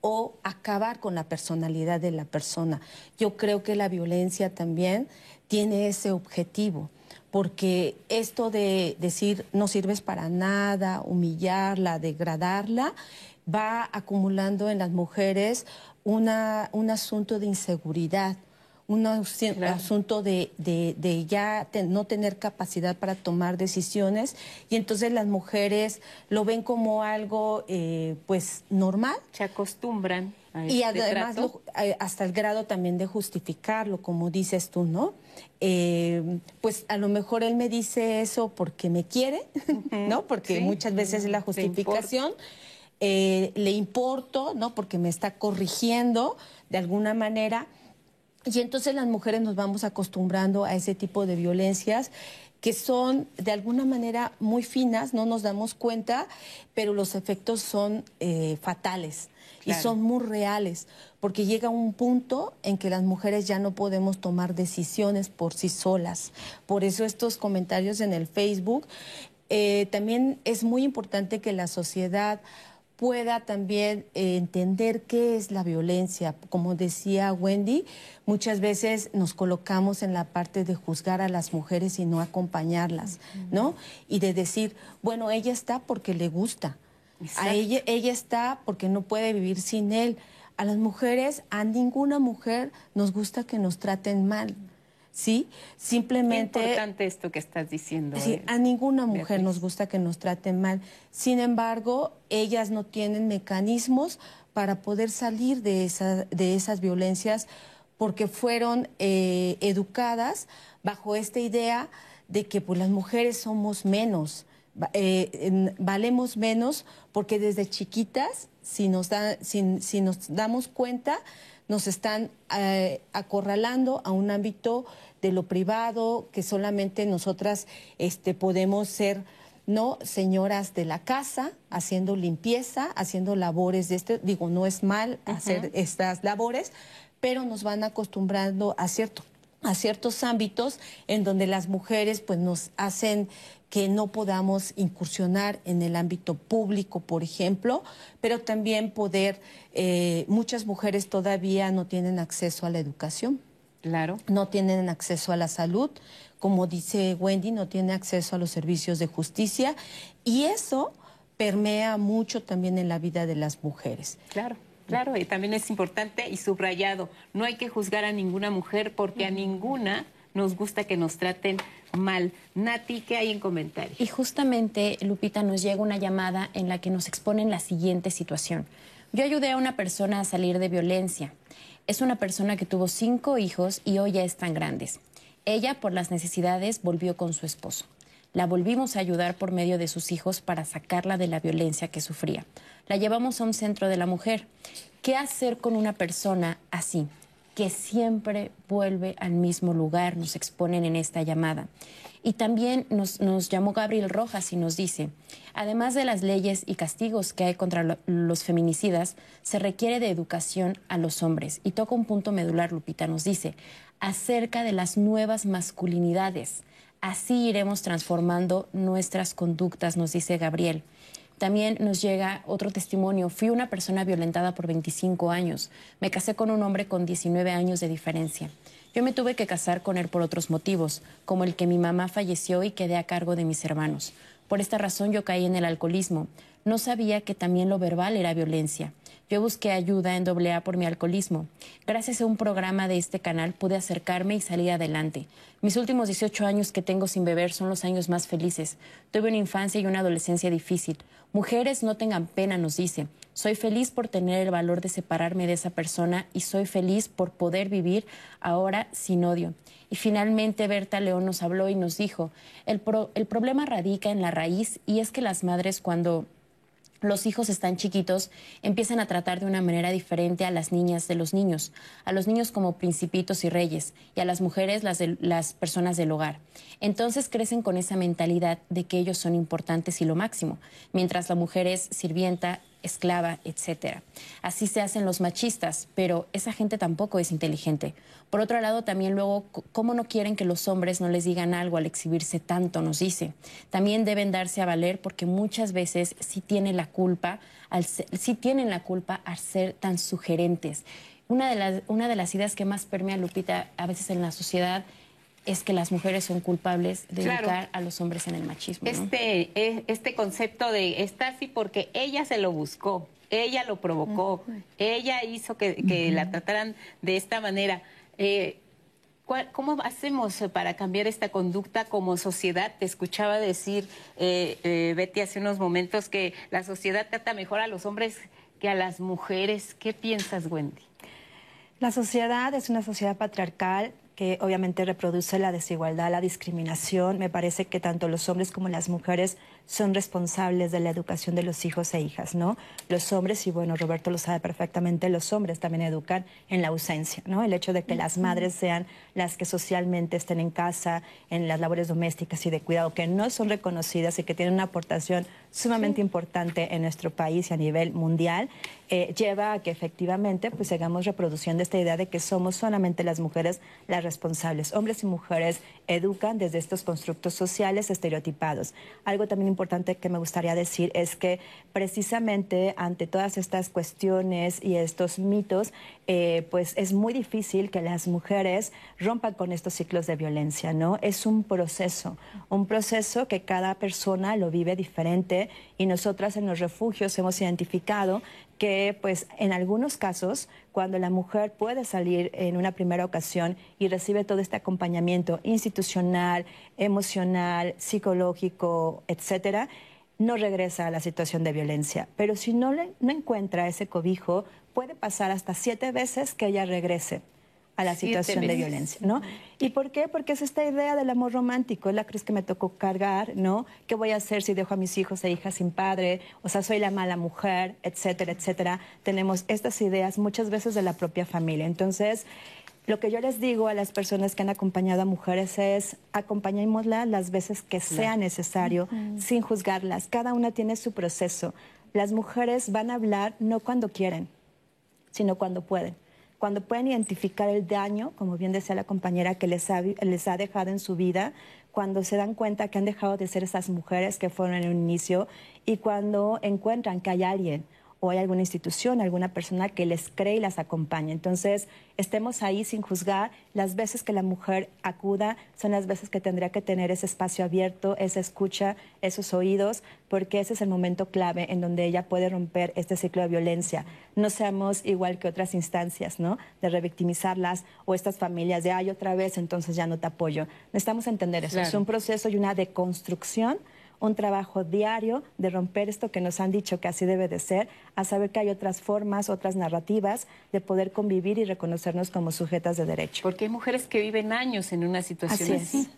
o acabar con la personalidad de la persona. Yo creo que la violencia también tiene ese objetivo, porque esto de decir no sirves para nada, humillarla, degradarla, va acumulando en las mujeres una, un asunto de inseguridad, un asunto de, de, ya no tener capacidad para tomar decisiones y entonces las mujeres lo ven como algo eh, pues normal. Se acostumbran. A y este además eh, hasta el grado también de justificarlo, como dices tú, ¿no? Eh, pues a lo mejor él me dice eso porque me quiere, ¿no? Porque muchas veces es la justificación. Eh, le importo, ¿no? Porque me está corrigiendo de alguna manera. Y entonces las mujeres nos vamos acostumbrando a ese tipo de violencias que son de alguna manera muy finas, no nos damos cuenta, pero los efectos son eh, fatales y son muy reales, porque llega un punto en que las mujeres ya no podemos tomar decisiones por sí solas. Por eso estos comentarios en el Facebook, eh, también es muy importante que la sociedad pueda también eh, entender qué es la violencia. Como decía Wendy, muchas veces nos colocamos en la parte de juzgar a las mujeres y no acompañarlas, ¿no? Y de decir, bueno, ella está porque le gusta, a ella, ella está porque no puede vivir sin él. A las mujeres, a ninguna mujer nos gusta que nos traten mal. ¿Sí? Simplemente... Qué importante esto que estás diciendo. Sí, eh, a ninguna mujer Beatriz. nos gusta que nos traten mal. Sin embargo, ellas no tienen mecanismos para poder salir de, esa- de esas violencias porque fueron eh, educadas bajo esta idea de que pues, las mujeres somos menos, eh, en- valemos menos porque desde chiquitas, si nos, da- si- si nos damos cuenta, nos están eh, acorralando a un ámbito de lo privado, que solamente nosotras este, podemos ser no señoras de la casa, haciendo limpieza, haciendo labores de este, digo, no es mal hacer estas labores, pero nos van acostumbrando a cierto a ciertos ámbitos en donde las mujeres pues nos hacen que no podamos incursionar en el ámbito público, por ejemplo, pero también poder, eh, muchas mujeres todavía no tienen acceso a la educación. Claro. no tienen acceso a la salud, como dice Wendy, no tienen acceso a los servicios de justicia. Y eso permea mucho también en la vida de las mujeres. Claro, claro, y también es importante y subrayado, no hay que juzgar a ninguna mujer porque a ninguna nos gusta que nos traten mal. Nati, ¿qué hay en comentarios? Y justamente, Lupita, nos llega una llamada en la que nos exponen la siguiente situación. Yo ayudé a una persona a salir de violencia. Es una persona que tuvo cinco hijos y hoy ya están grandes. Ella, por las necesidades, volvió con su esposo. La volvimos a ayudar por medio de sus hijos para sacarla de la violencia que sufría. La llevamos a un centro de la mujer. ¿Qué hacer con una persona así? Que siempre vuelve al mismo lugar, nos exponen en esta llamada. Y también nos, nos llamó Gabriel Rojas y nos dice, además de las leyes y castigos que hay contra lo- los feminicidas, se requiere de educación a los hombres. Y toca un punto medular, Lupita, nos dice, acerca de las nuevas masculinidades. Así iremos transformando nuestras conductas, nos dice Gabriel. También nos llega otro testimonio. Fui una persona violentada por 25 años. Me casé con un hombre con 19 años de diferencia. Yo me tuve que casar con él por otros motivos, como el que mi mamá falleció y quedé a cargo de mis hermanos. Por esta razón yo caí en el alcoholismo. No sabía que también lo verbal era violencia. Yo busqué ayuda en AA por mi alcoholismo. Gracias a un programa de este canal pude acercarme y salir adelante. Mis últimos 18 años que tengo sin beber son los años más felices. Tuve una infancia y una adolescencia difícil. Mujeres, no tengan pena, nos dice. Soy feliz por tener el valor de separarme de esa persona y soy feliz por poder vivir ahora sin odio. Y finalmente Berta León nos habló y nos dijo, el, pro- el problema radica en la raíz y es que las madres cuando los hijos están chiquitos, empiezan a tratar de una manera diferente a las niñas de los niños, a los niños como principitos y reyes, y a las mujeres las, personas del hogar. Entonces crecen con esa mentalidad de que ellos son importantes y lo máximo, mientras la mujer es sirvienta, esclava, etcétera. Así se hacen los machistas, pero esa gente tampoco es inteligente. Por otro lado, también luego, ¿cómo no quieren que los hombres no les digan algo al exhibirse tanto? Nos dice. También deben darse a valer porque muchas veces sí tienen la culpa, al ser- sí tienen la culpa al ser tan sugerentes. Una de, las, una de las ideas que más permea Lupita a veces en la sociedad es que las mujeres son culpables de Claro. educar a los hombres en el machismo. ¿no? Este, este concepto de está así porque ella se lo buscó, ella lo provocó, ella hizo que, que la trataran de esta manera. Eh, ¿cuál- ¿Cómo hacemos para cambiar esta conducta como sociedad? Te escuchaba decir, eh, eh, Betty, hace unos momentos que la sociedad trata mejor a los hombres que a las mujeres. ¿Qué piensas, Wendy? La sociedad es una sociedad patriarcal que obviamente reproduce la desigualdad, la discriminación. Me parece que tanto los hombres como las mujeres son responsables de la educación de los hijos e hijas, ¿no? Los hombres, y bueno, Roberto lo sabe perfectamente, los hombres también educan en la ausencia, ¿no? El hecho de que las madres sean las que socialmente estén en casa, en las labores domésticas y de cuidado, que no son reconocidas y que tienen una aportación sumamente importante en nuestro país y a nivel mundial, eh, lleva a que efectivamente pues sigamos reproduciendo esta idea de que somos solamente las mujeres las responsables. Hombres y mujeres educan desde estos constructos sociales estereotipados. Algo también importante que me gustaría decir es que precisamente ante todas estas cuestiones y estos mitos, eh, pues es muy difícil que las mujeres rompan con estos ciclos de violencia, ¿no? Es un proceso, un proceso que cada persona lo vive diferente y nosotras en los refugios hemos identificado que pues en algunos casos, cuando la mujer puede salir en una primera ocasión y recibe todo este acompañamiento institucional, emocional, psicológico, etcétera, no regresa a la situación de violencia. Pero si no, le, no encuentra ese cobijo, puede pasar hasta siete veces que ella regrese a la situación de violencia, ¿no? ¿Y por qué? Porque es esta idea del amor romántico, es la cruz que me tocó cargar, ¿no? ¿Qué voy a hacer si dejo a mis hijos e hijas sin padre? O sea, soy la mala mujer, etcétera, etcétera. Tenemos estas ideas muchas veces de la propia familia. Entonces, lo que yo les digo a las personas que han acompañado a mujeres es acompañémosla las veces que sea necesario, sin juzgarlas. Cada una tiene su proceso. Las mujeres van a hablar no cuando quieren, sino cuando pueden cuando pueden identificar el daño, como bien decía la compañera, que les ha, les ha dejado en su vida, cuando se dan cuenta que han dejado de ser esas mujeres que fueron en un inicio y cuando encuentran que hay alguien o hay alguna institución, alguna persona que les cree y las acompaña. Entonces, estemos ahí sin juzgar. Las veces que la mujer acuda son las veces que tendría que tener ese espacio abierto, esa escucha, esos oídos, porque ese es el momento clave en donde ella puede romper este ciclo de violencia. No seamos igual que otras instancias, ¿no? De revictimizarlas o estas familias de, ay, otra vez, entonces ya no te apoyo. Necesitamos entender eso. Es un proceso y una deconstrucción un trabajo diario de romper esto que nos han dicho que así debe de ser, a saber que hay otras formas, otras narrativas de poder convivir y reconocernos como sujetas de derecho. Porque hay mujeres que viven años en una situación así.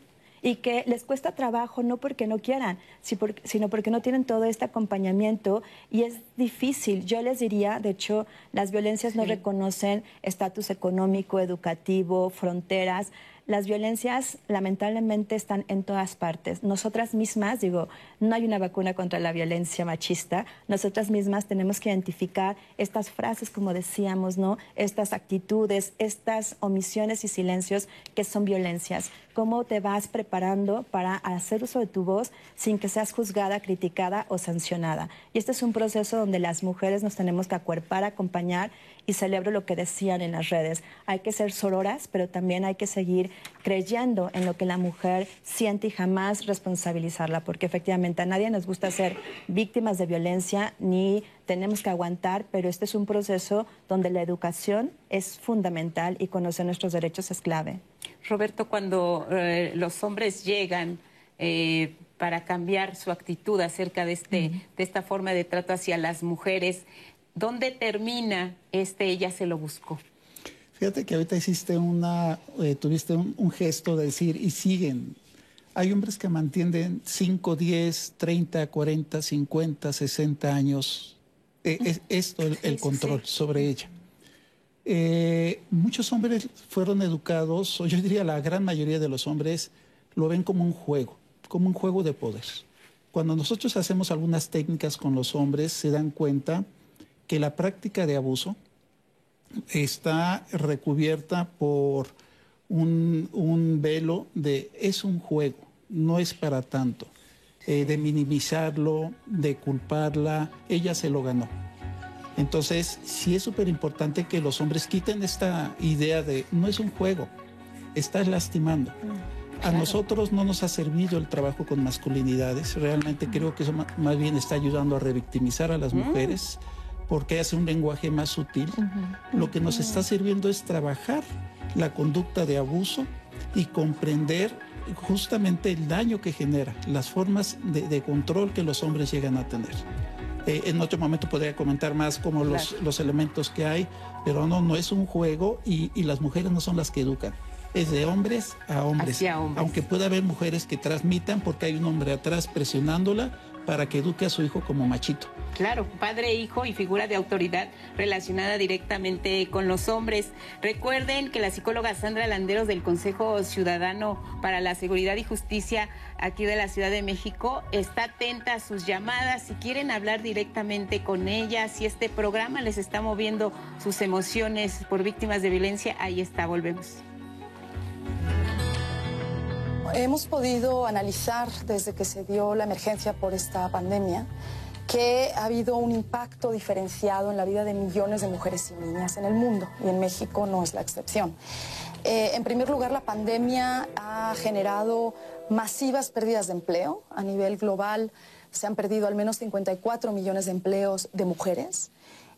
y que les cuesta trabajo no porque no quieran, sino porque no tienen todo este acompañamiento y es difícil. Yo les diría, de hecho, las violencias no reconocen estatus económico, educativo, fronteras las violencias lamentablemente están en todas partes. Nosotras mismas, digo, no hay una vacuna contra la violencia machista, nosotras mismas tenemos que identificar estas frases, como decíamos, ¿no? Estas actitudes, estas omisiones y silencios que son violencias. ¿Cómo te vas preparando para hacer uso de tu voz sin que seas juzgada, criticada o sancionada? Y este es un proceso donde las mujeres nos tenemos que acuerpar, acompañar y celebro lo que decían en las redes. Hay que ser sororas, pero también hay que seguir creyendo en lo que la mujer siente y jamás responsabilizarla, porque efectivamente a nadie nos gusta ser víctimas de violencia ni tenemos que aguantar, pero este es un proceso donde la educación es fundamental y conocer nuestros derechos es clave. Roberto, cuando eh, los hombres llegan eh, para cambiar su actitud acerca de, este, de esta forma de trato hacia las mujeres, ¿Dónde termina este ella se lo buscó? Fíjate que ahorita hiciste una, eh, tuviste un, gesto de decir, y siguen. Hay hombres que mantienen 5, 10, 30, 40, 50, 60 años. Eh, es esto el, control sobre ella. Eh, muchos hombres fueron educados, o yo diría la gran mayoría de los hombres, lo ven como un juego, como un juego de poder. Cuando nosotros hacemos algunas técnicas con los hombres, se dan cuenta que la práctica de abuso está recubierta por un, velo de es un juego, no es para tanto, eh, de minimizarlo, de culparla, ella se lo ganó. Entonces, sí es súper importante que los hombres quiten esta idea de no es un juego, estás lastimando. A nosotros no nos ha servido el trabajo con masculinidades, realmente creo que eso más bien está ayudando a revictimizar a las mm. mujeres porque hace un lenguaje más sutil. Lo que nos está sirviendo es trabajar la conducta de abuso y comprender justamente el daño que genera, las formas de, control que los hombres llegan a tener. Eh, en otro momento podría comentar más como los, los, elementos que hay, pero no, no es un juego y, y, las mujeres no son las que educan. Es de hombres a hombres. hombres. Aunque pueda haber mujeres que transmitan porque hay un hombre atrás presionándola, para que eduque a su hijo como machito. Claro, padre, hijo y figura de autoridad relacionada directamente con los hombres. Recuerden que la psicóloga Sandra Landeros del Consejo Ciudadano para la Seguridad y Justicia aquí de la Ciudad de México está atenta a sus llamadas. Si quieren hablar directamente con ella, si este programa les está moviendo sus emociones por víctimas de violencia, ahí está, volvemos. Hemos podido analizar desde que se dio la emergencia por esta pandemia que ha habido un impacto diferenciado en la vida de millones de mujeres y niñas en el mundo y en México no es la excepción. Eh, en primer lugar, la pandemia ha generado masivas pérdidas de empleo a nivel global. Se han perdido al menos 54 millones de empleos de mujeres.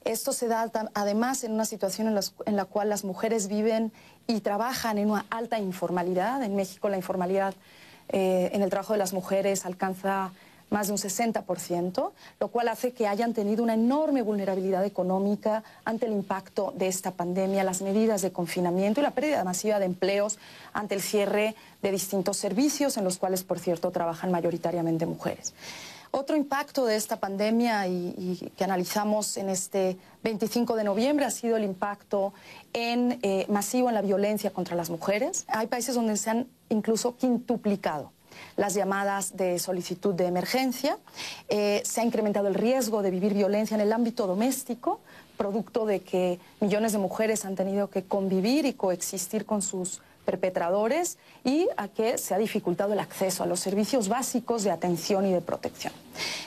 Esto se da además en una situación en, la cual las mujeres viven y trabajan en una alta informalidad. En México la informalidad eh, en el trabajo de las mujeres alcanza más de un 60%, lo cual hace que hayan tenido una enorme vulnerabilidad económica ante el impacto de esta pandemia, las medidas de confinamiento y la pérdida masiva de empleos ante el cierre de distintos servicios en los cuales, por cierto, trabajan mayoritariamente mujeres. Otro impacto de esta pandemia y, que analizamos en este 25 de noviembre ha sido el impacto en, eh, masivo en la violencia contra las mujeres. Hay países donde se han incluso quintuplicado las llamadas de solicitud de emergencia. Eh, se ha incrementado el riesgo de vivir violencia en el ámbito doméstico, producto de que millones de mujeres han tenido que convivir y coexistir con sus perpetradores y a que se ha dificultado el acceso a los servicios básicos de atención y de protección.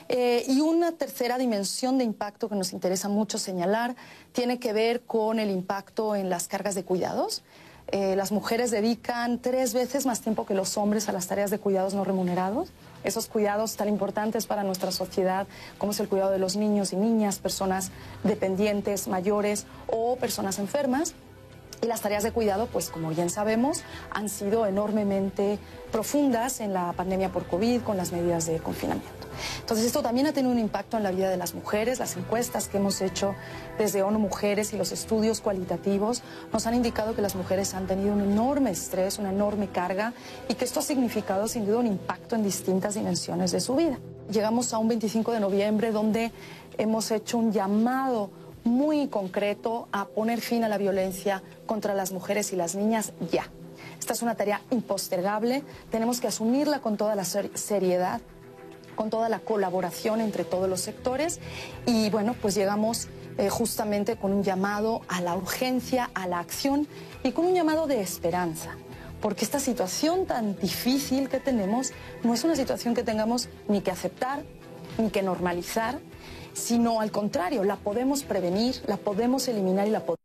Eh, y una tercera dimensión de impacto que nos interesa mucho señalar tiene que ver con el impacto en las cargas de cuidados. Eh, las mujeres dedican tres veces más tiempo que los hombres a las tareas de cuidados no remunerados. Esos cuidados tan importantes para nuestra sociedad, como es el cuidado de los niños y niñas, personas dependientes, mayores o personas enfermas. Y las tareas de cuidado, pues como bien sabemos, han sido enormemente profundas en la pandemia por COVID con las medidas de confinamiento. Entonces esto también ha tenido un impacto en la vida de las mujeres. Las encuestas que hemos hecho desde ONU Mujeres y los estudios cualitativos nos han indicado que las mujeres han tenido un enorme estrés, una enorme carga y que esto ha significado sin duda un impacto en distintas dimensiones de su vida. Llegamos a un 25 de noviembre donde hemos hecho un llamado muy concreto a poner fin a la violencia contra las mujeres y las niñas ya. Esta es una tarea impostergable, tenemos que asumirla con toda la seriedad con toda la colaboración entre todos los sectores y bueno, pues llegamos eh, justamente con un llamado a la urgencia, a la acción y con un llamado de esperanza. Porque esta situación tan difícil que tenemos no es una situación que tengamos ni que aceptar, ni que normalizar, sino al contrario, la podemos prevenir, la podemos eliminar y la podemos...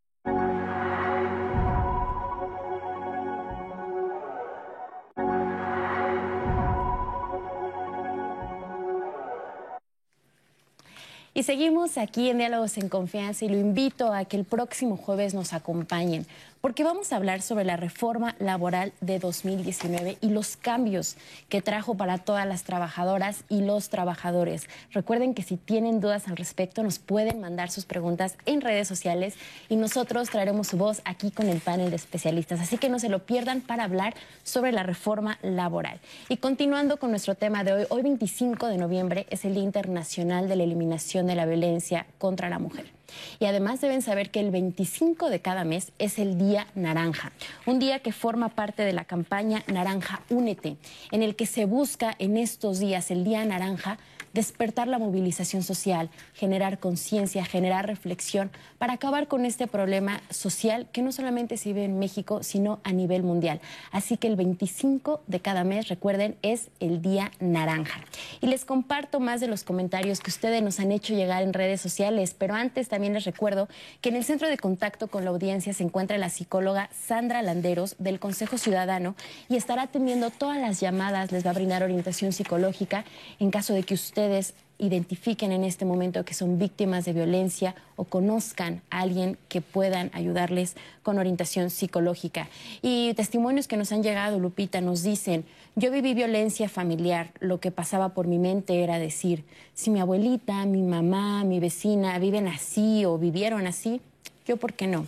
Y seguimos aquí en Diálogos en Confianza y lo invito a que el próximo jueves nos acompañen porque vamos a hablar sobre la reforma laboral de 2019 y los cambios que trajo para todas las trabajadoras y los trabajadores. Recuerden que si tienen dudas al respecto nos pueden mandar sus preguntas en redes sociales y nosotros traeremos su voz aquí con el panel de especialistas. Así que no se lo pierdan para hablar sobre la reforma laboral. Y continuando con nuestro tema de hoy, hoy 25 de noviembre es el Día Internacional de la Eliminación de la Violencia contra la Mujer. Y además deben saber que el 25 de cada mes es el Día Naranja, un día que forma parte de la campaña Naranja Únete, en el que se busca en estos días, el Día Naranja, despertar la movilización social, generar conciencia, generar reflexión para acabar con este problema social que no solamente se vive en México, sino a nivel mundial. Así que el 25 de cada mes, recuerden, es el Día Naranja. Y les comparto más de los comentarios que ustedes nos han hecho llegar en redes sociales, pero antes también les recuerdo que en el centro de contacto con la audiencia se encuentra la psicóloga Sandra Landeros del Consejo Ciudadano y estará atendiendo todas las llamadas, les va a brindar orientación psicológica en caso de que usted identifiquen en este momento que son víctimas de violencia o conozcan a alguien que puedan ayudarles con orientación psicológica. Y testimonios que nos han llegado, Lupita, nos dicen, yo viví violencia familiar, lo que pasaba por mi mente era decir, si mi abuelita, mi mamá, mi vecina viven así o vivieron así, yo por qué no.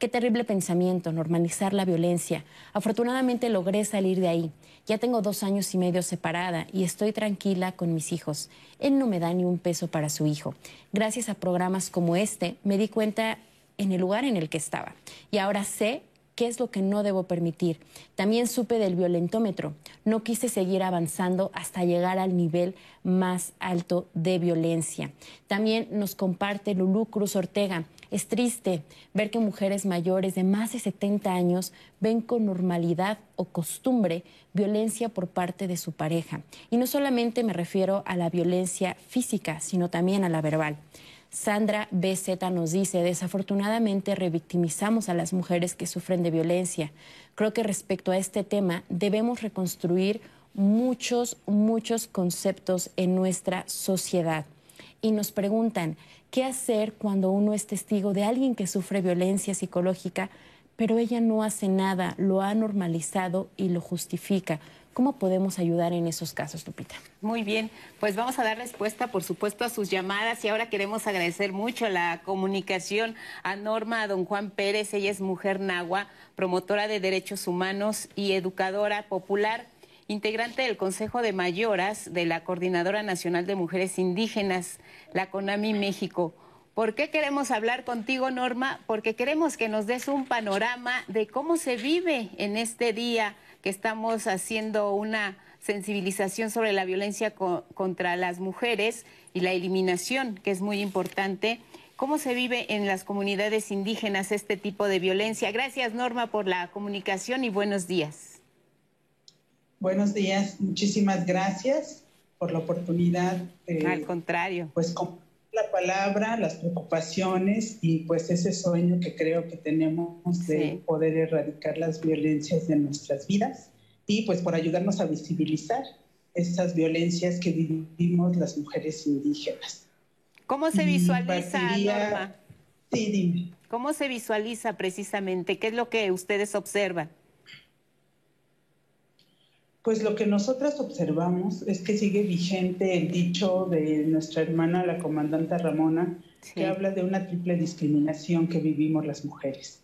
Qué terrible pensamiento, normalizar la violencia. Afortunadamente logré salir de ahí. Ya tengo dos años y medio separada y estoy tranquila con mis hijos. Él no me da ni un peso para su hijo. Gracias a programas como este me di cuenta en el lugar en el que estaba. Y ahora sé qué es lo que no debo permitir. También supe del violentómetro. No quise seguir avanzando hasta llegar al nivel más alto de violencia. También nos comparte Lulú Cruz Ortega. Es triste ver que mujeres mayores de más de 70 años ven con normalidad o costumbre violencia por parte de su pareja. Y no solamente me refiero a la violencia física, sino también a la verbal. Sandra BZ nos dice, desafortunadamente revictimizamos a las mujeres que sufren de violencia. Creo que respecto a este tema debemos reconstruir muchos, muchos conceptos en nuestra sociedad. y nos preguntan qué hacer cuando uno es testigo de alguien que sufre violencia psicológica, pero ella no hace nada, lo ha normalizado y lo justifica. ¿Cómo podemos ayudar en esos casos, Lupita? Muy bien, pues vamos a dar respuesta, por supuesto, a sus llamadas y ahora queremos agradecer mucho la comunicación a Norma, a don Juan Pérez, ella es mujer nagua, promotora de derechos humanos y educadora popular integrante del Consejo de Mayoras de la Coordinadora Nacional de Mujeres Indígenas, la CONAMI México. ¿Por qué queremos hablar contigo, Norma? Porque queremos que nos des un panorama de cómo se vive en este día que estamos haciendo una sensibilización sobre la violencia contra las mujeres y la eliminación, que es muy importante. ¿Cómo se vive en las comunidades indígenas este tipo de violencia? Gracias, Norma, por la comunicación y buenos días. Buenos días, muchísimas gracias por la oportunidad. Al contrario. Pues con la palabra, las preocupaciones y pues ese sueño que creo que tenemos de poder erradicar las violencias de nuestras vidas y pues por ayudarnos a visibilizar esas violencias que vivimos las mujeres indígenas. ¿Cómo se visualiza, Norma? Sí, dime. ¿Cómo se visualiza precisamente? ¿Qué es lo que ustedes observan? Pues lo que nosotras observamos es que sigue vigente el dicho de nuestra hermana, la comandante Ramona, que habla de una triple discriminación que vivimos las mujeres,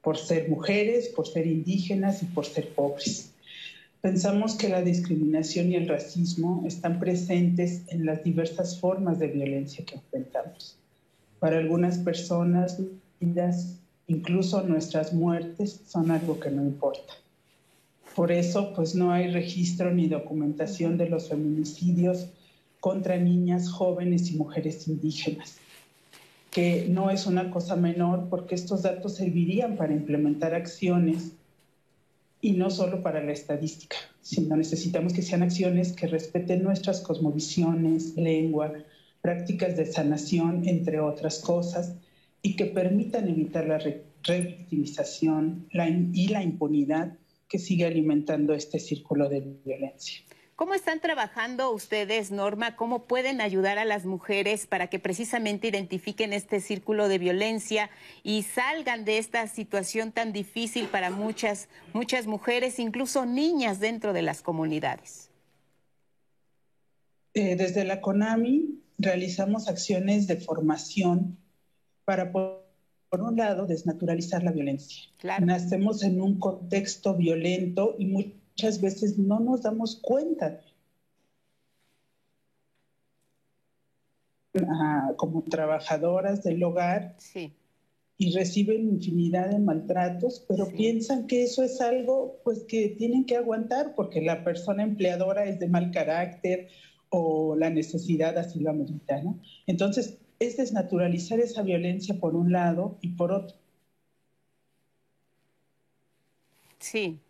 por ser mujeres, por ser indígenas y por ser pobres. Pensamos que la discriminación y el racismo están presentes en las diversas formas de violencia que enfrentamos. Para algunas personas, incluso nuestras muertes son algo que no importa. Por eso, pues no hay registro ni documentación de los feminicidios contra niñas, jóvenes y mujeres indígenas, que no es una cosa menor porque estos datos servirían para implementar acciones y no solo para la estadística, sino necesitamos que sean acciones que respeten nuestras cosmovisiones, lengua, prácticas de sanación, entre otras cosas, y que permitan evitar la revictimización y la impunidad que sigue alimentando este círculo de violencia. ¿Cómo están trabajando ustedes, Norma? ¿Cómo pueden ayudar a las mujeres para que precisamente identifiquen este círculo de violencia y salgan de esta situación tan difícil para muchas, muchas mujeres, incluso niñas dentro de las comunidades? Eh, desde la CONAMI realizamos acciones de formación para poder por un lado, desnaturalizar la violencia. Nacemos en un contexto violento y muchas veces no nos damos cuenta. Ah, como trabajadoras del hogar y reciben infinidad de maltratos, pero piensan que eso es algo pues que tienen que aguantar porque la persona empleadora es de mal carácter o la necesidad así lo amerita, ¿no? Entonces, es desnaturalizar esa violencia por un lado y por otro. Sí.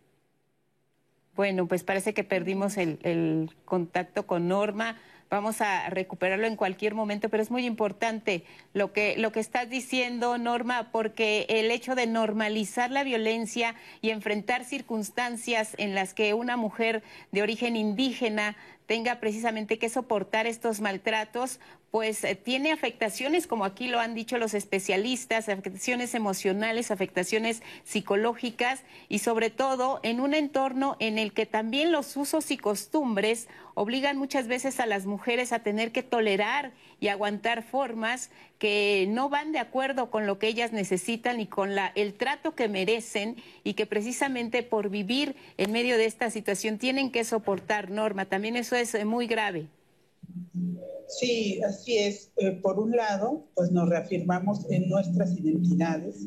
Bueno, pues parece que perdimos el, contacto con Norma vamos a recuperarlo en cualquier momento, pero es muy importante lo que, lo que estás diciendo, Norma, porque el hecho de normalizar la violencia y enfrentar circunstancias en las que una mujer de origen indígena tenga precisamente que soportar estos maltratos, pues eh, tiene afectaciones, como aquí lo han dicho los especialistas, afectaciones emocionales, afectaciones psicológicas y sobre todo en un entorno en el que también los usos y costumbres obligan muchas veces a las mujeres a tener que tolerar y aguantar formas que no van de acuerdo con lo que ellas necesitan y con la, el trato que merecen y que precisamente por vivir en medio de esta situación tienen que soportar norma. También eso es eh, muy grave. Sí, así es. Eh, por un lado, pues nos reafirmamos en nuestras identidades,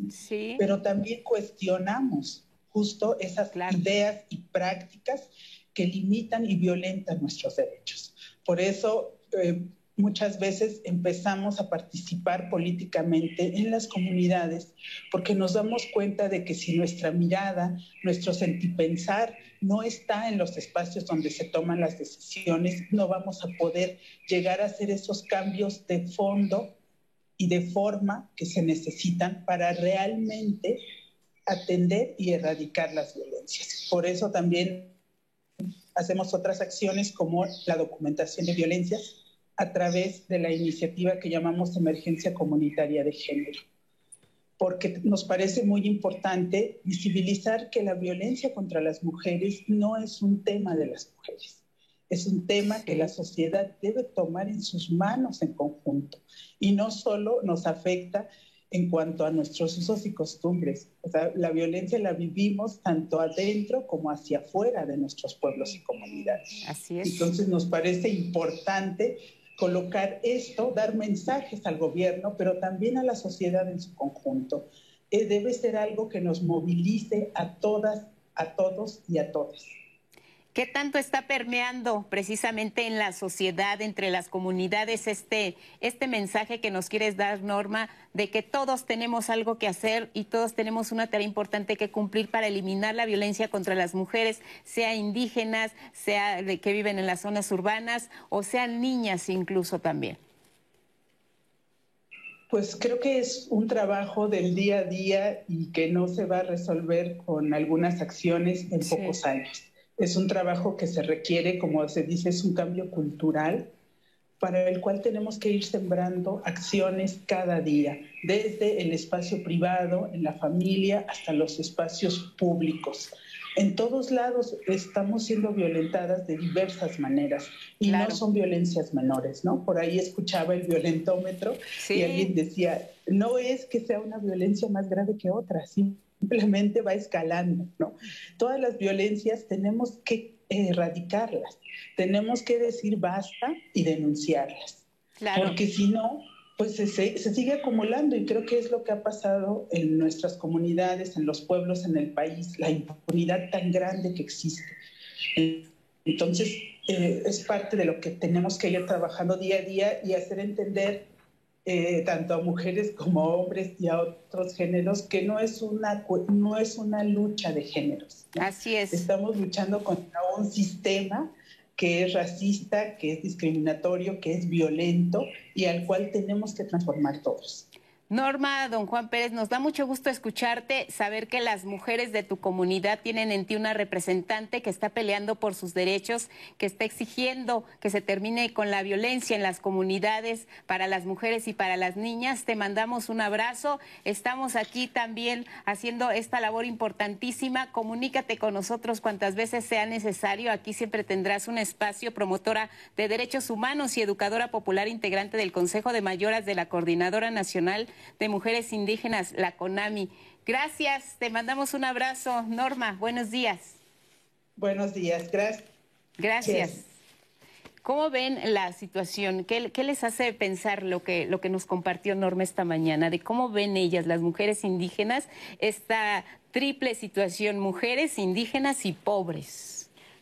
pero también cuestionamos justo esas ideas y prácticas que limitan y violentan nuestros derechos. Por eso, eh, muchas veces empezamos a participar políticamente en las comunidades porque nos damos cuenta de que si nuestra mirada, nuestro sentipensar no está en los espacios donde se toman las decisiones, no vamos a poder llegar a hacer esos cambios de fondo y de forma que se necesitan para realmente atender y erradicar las violencias. Por eso también hacemos otras acciones como la documentación de violencias a través de la iniciativa que llamamos Emergencia Comunitaria de Género, porque nos parece muy importante visibilizar que la violencia contra las mujeres no es un tema de las mujeres, es un tema que la sociedad debe tomar en sus manos en conjunto. Y no solo nos afecta en cuanto a nuestros usos y costumbres. O sea, la violencia la vivimos tanto adentro como hacia afuera de nuestros pueblos y comunidades. Así es. Entonces nos parece importante colocar esto, dar mensajes al gobierno, pero también a la sociedad en su conjunto. Eh, debe ser algo que nos movilice a todas, a todos y a todas. ¿Qué tanto está permeando precisamente en la sociedad, entre las comunidades, este, este mensaje que nos quieres dar, Norma, de que todos tenemos algo que hacer y todos tenemos una tarea importante que cumplir para eliminar la violencia contra las mujeres, sea indígenas, sea de que viven en las zonas urbanas o sean niñas incluso también? Pues creo que es un trabajo del día a día y que no se va a resolver con algunas acciones en pocos años es un trabajo que se requiere, como se dice, es un cambio cultural para el cual tenemos que ir sembrando acciones cada día, desde el espacio privado, en la familia, hasta los espacios públicos. En todos lados estamos siendo violentadas de diversas maneras y no son violencias menores, ¿no? Por ahí escuchaba el violentómetro y alguien decía, no es que sea una violencia más grave que otra, ¿sí? Simplemente va escalando, ¿no? Todas las violencias tenemos que erradicarlas, tenemos que decir basta y denunciarlas, porque si no, pues se, se, sigue acumulando y creo que es lo que ha pasado en nuestras comunidades, en los pueblos, en el país, la impunidad tan grande que existe. Entonces, eh, es parte de lo que tenemos que ir trabajando día a día y hacer entender eh, tanto a mujeres como a hombres y a otros géneros, que no es una, no es una lucha de géneros. Así es. Estamos luchando contra un sistema que es racista, que es discriminatorio, que es violento y al cual tenemos que transformar todos. Norma, don Juan Pérez, nos da mucho gusto escucharte, saber que las mujeres de tu comunidad tienen en ti una representante que está peleando por sus derechos, que está exigiendo que se termine con la violencia en las comunidades para las mujeres y para las niñas. Te mandamos un abrazo. Estamos aquí también haciendo esta labor importantísima. Comunícate con nosotros cuantas veces sea necesario. Aquí siempre tendrás un espacio promotora de derechos humanos y educadora popular integrante del Consejo de Mayoras de la Coordinadora Nacional de Mujeres Indígenas, la CONAMI. Gracias, te mandamos un abrazo. Norma, buenos días. Buenos días, gracias. Gracias. ¿Cómo ven la situación? ¿Qué, les hace pensar lo que, lo que nos compartió Norma esta mañana? De cómo ven ellas, las mujeres indígenas, esta triple situación, mujeres indígenas y pobres.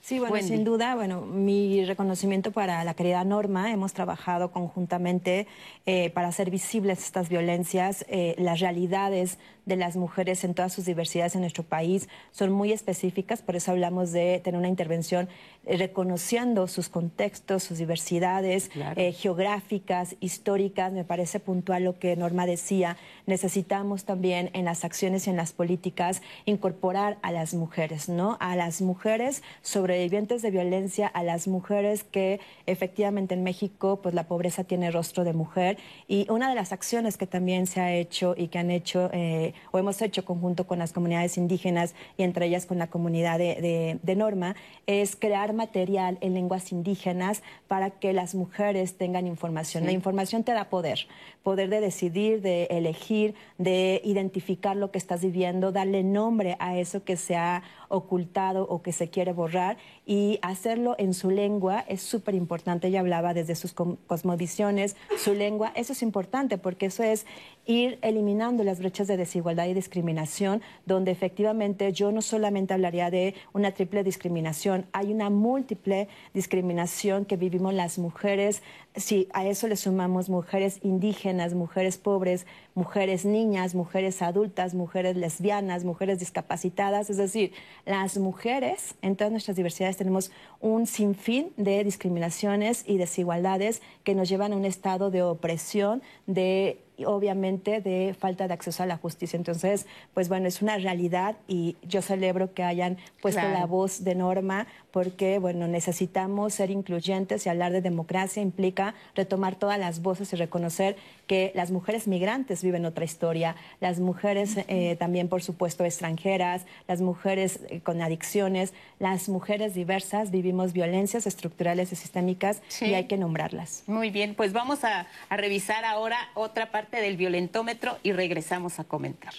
Sí, bueno, sin duda, bueno, mi reconocimiento para la querida Norma. Hemos trabajado conjuntamente eh, para hacer visibles estas violencias, eh, las realidades de las mujeres en todas sus diversidades en nuestro país son muy específicas, por eso hablamos de tener una intervención eh, reconociendo sus contextos, sus diversidades geográficas, históricas. Me parece puntual lo que Norma decía. Necesitamos también en las acciones y en las políticas incorporar a las mujeres, ¿no? A las mujeres sobre sobrevivientes de violencia, a las mujeres que efectivamente en México pues la pobreza tiene rostro de mujer y una de las acciones que también se ha hecho y que han hecho eh, o hemos hecho conjunto con las comunidades indígenas y entre ellas con la comunidad de, Norma es crear material en lenguas indígenas para que las mujeres tengan información. La información te da poder, poder de decidir, de elegir, de identificar lo que estás viviendo, darle nombre a eso que se ha ocultado o que se quiere borrar y hacerlo en su lengua es súper importante. Ella hablaba desde sus cosmovisiones, su lengua, eso es importante porque eso es ir eliminando las brechas de desigualdad y discriminación, donde efectivamente yo no solamente hablaría de una triple discriminación, hay una múltiple discriminación que vivimos las mujeres, si a eso le sumamos mujeres indígenas, mujeres pobres, mujeres niñas, mujeres adultas, mujeres lesbianas, mujeres discapacitadas, es decir, las mujeres en todas nuestras diversidades tenemos un sinfín de discriminaciones y desigualdades que nos llevan a un estado de opresión, de obviamente de falta de acceso a la justicia. Entonces, pues bueno, es una realidad y yo celebro que hayan puesto la voz de Norma porque, bueno, necesitamos ser incluyentes y hablar de democracia implica retomar todas las voces y reconocer que las mujeres migrantes viven otra historia, las mujeres eh, también, por supuesto, extranjeras, las mujeres eh, con adicciones, las mujeres diversas vivimos violencias estructurales y sistémicas y hay que nombrarlas. Muy bien, pues vamos a, a revisar ahora otra parte del violentómetro y regresamos a comentar.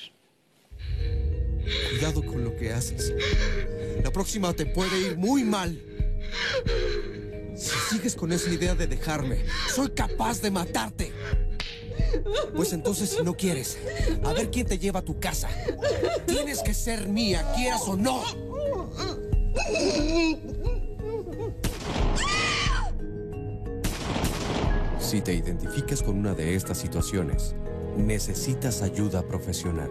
Cuidado con lo que haces. La próxima te puede ir muy mal. Si sigues con esa idea de dejarme, soy capaz de matarte. Pues entonces si no quieres, a ver quién te lleva a tu casa. Tienes que ser mía, quieras o no. Si te identificas con una de estas situaciones, necesitas ayuda profesional.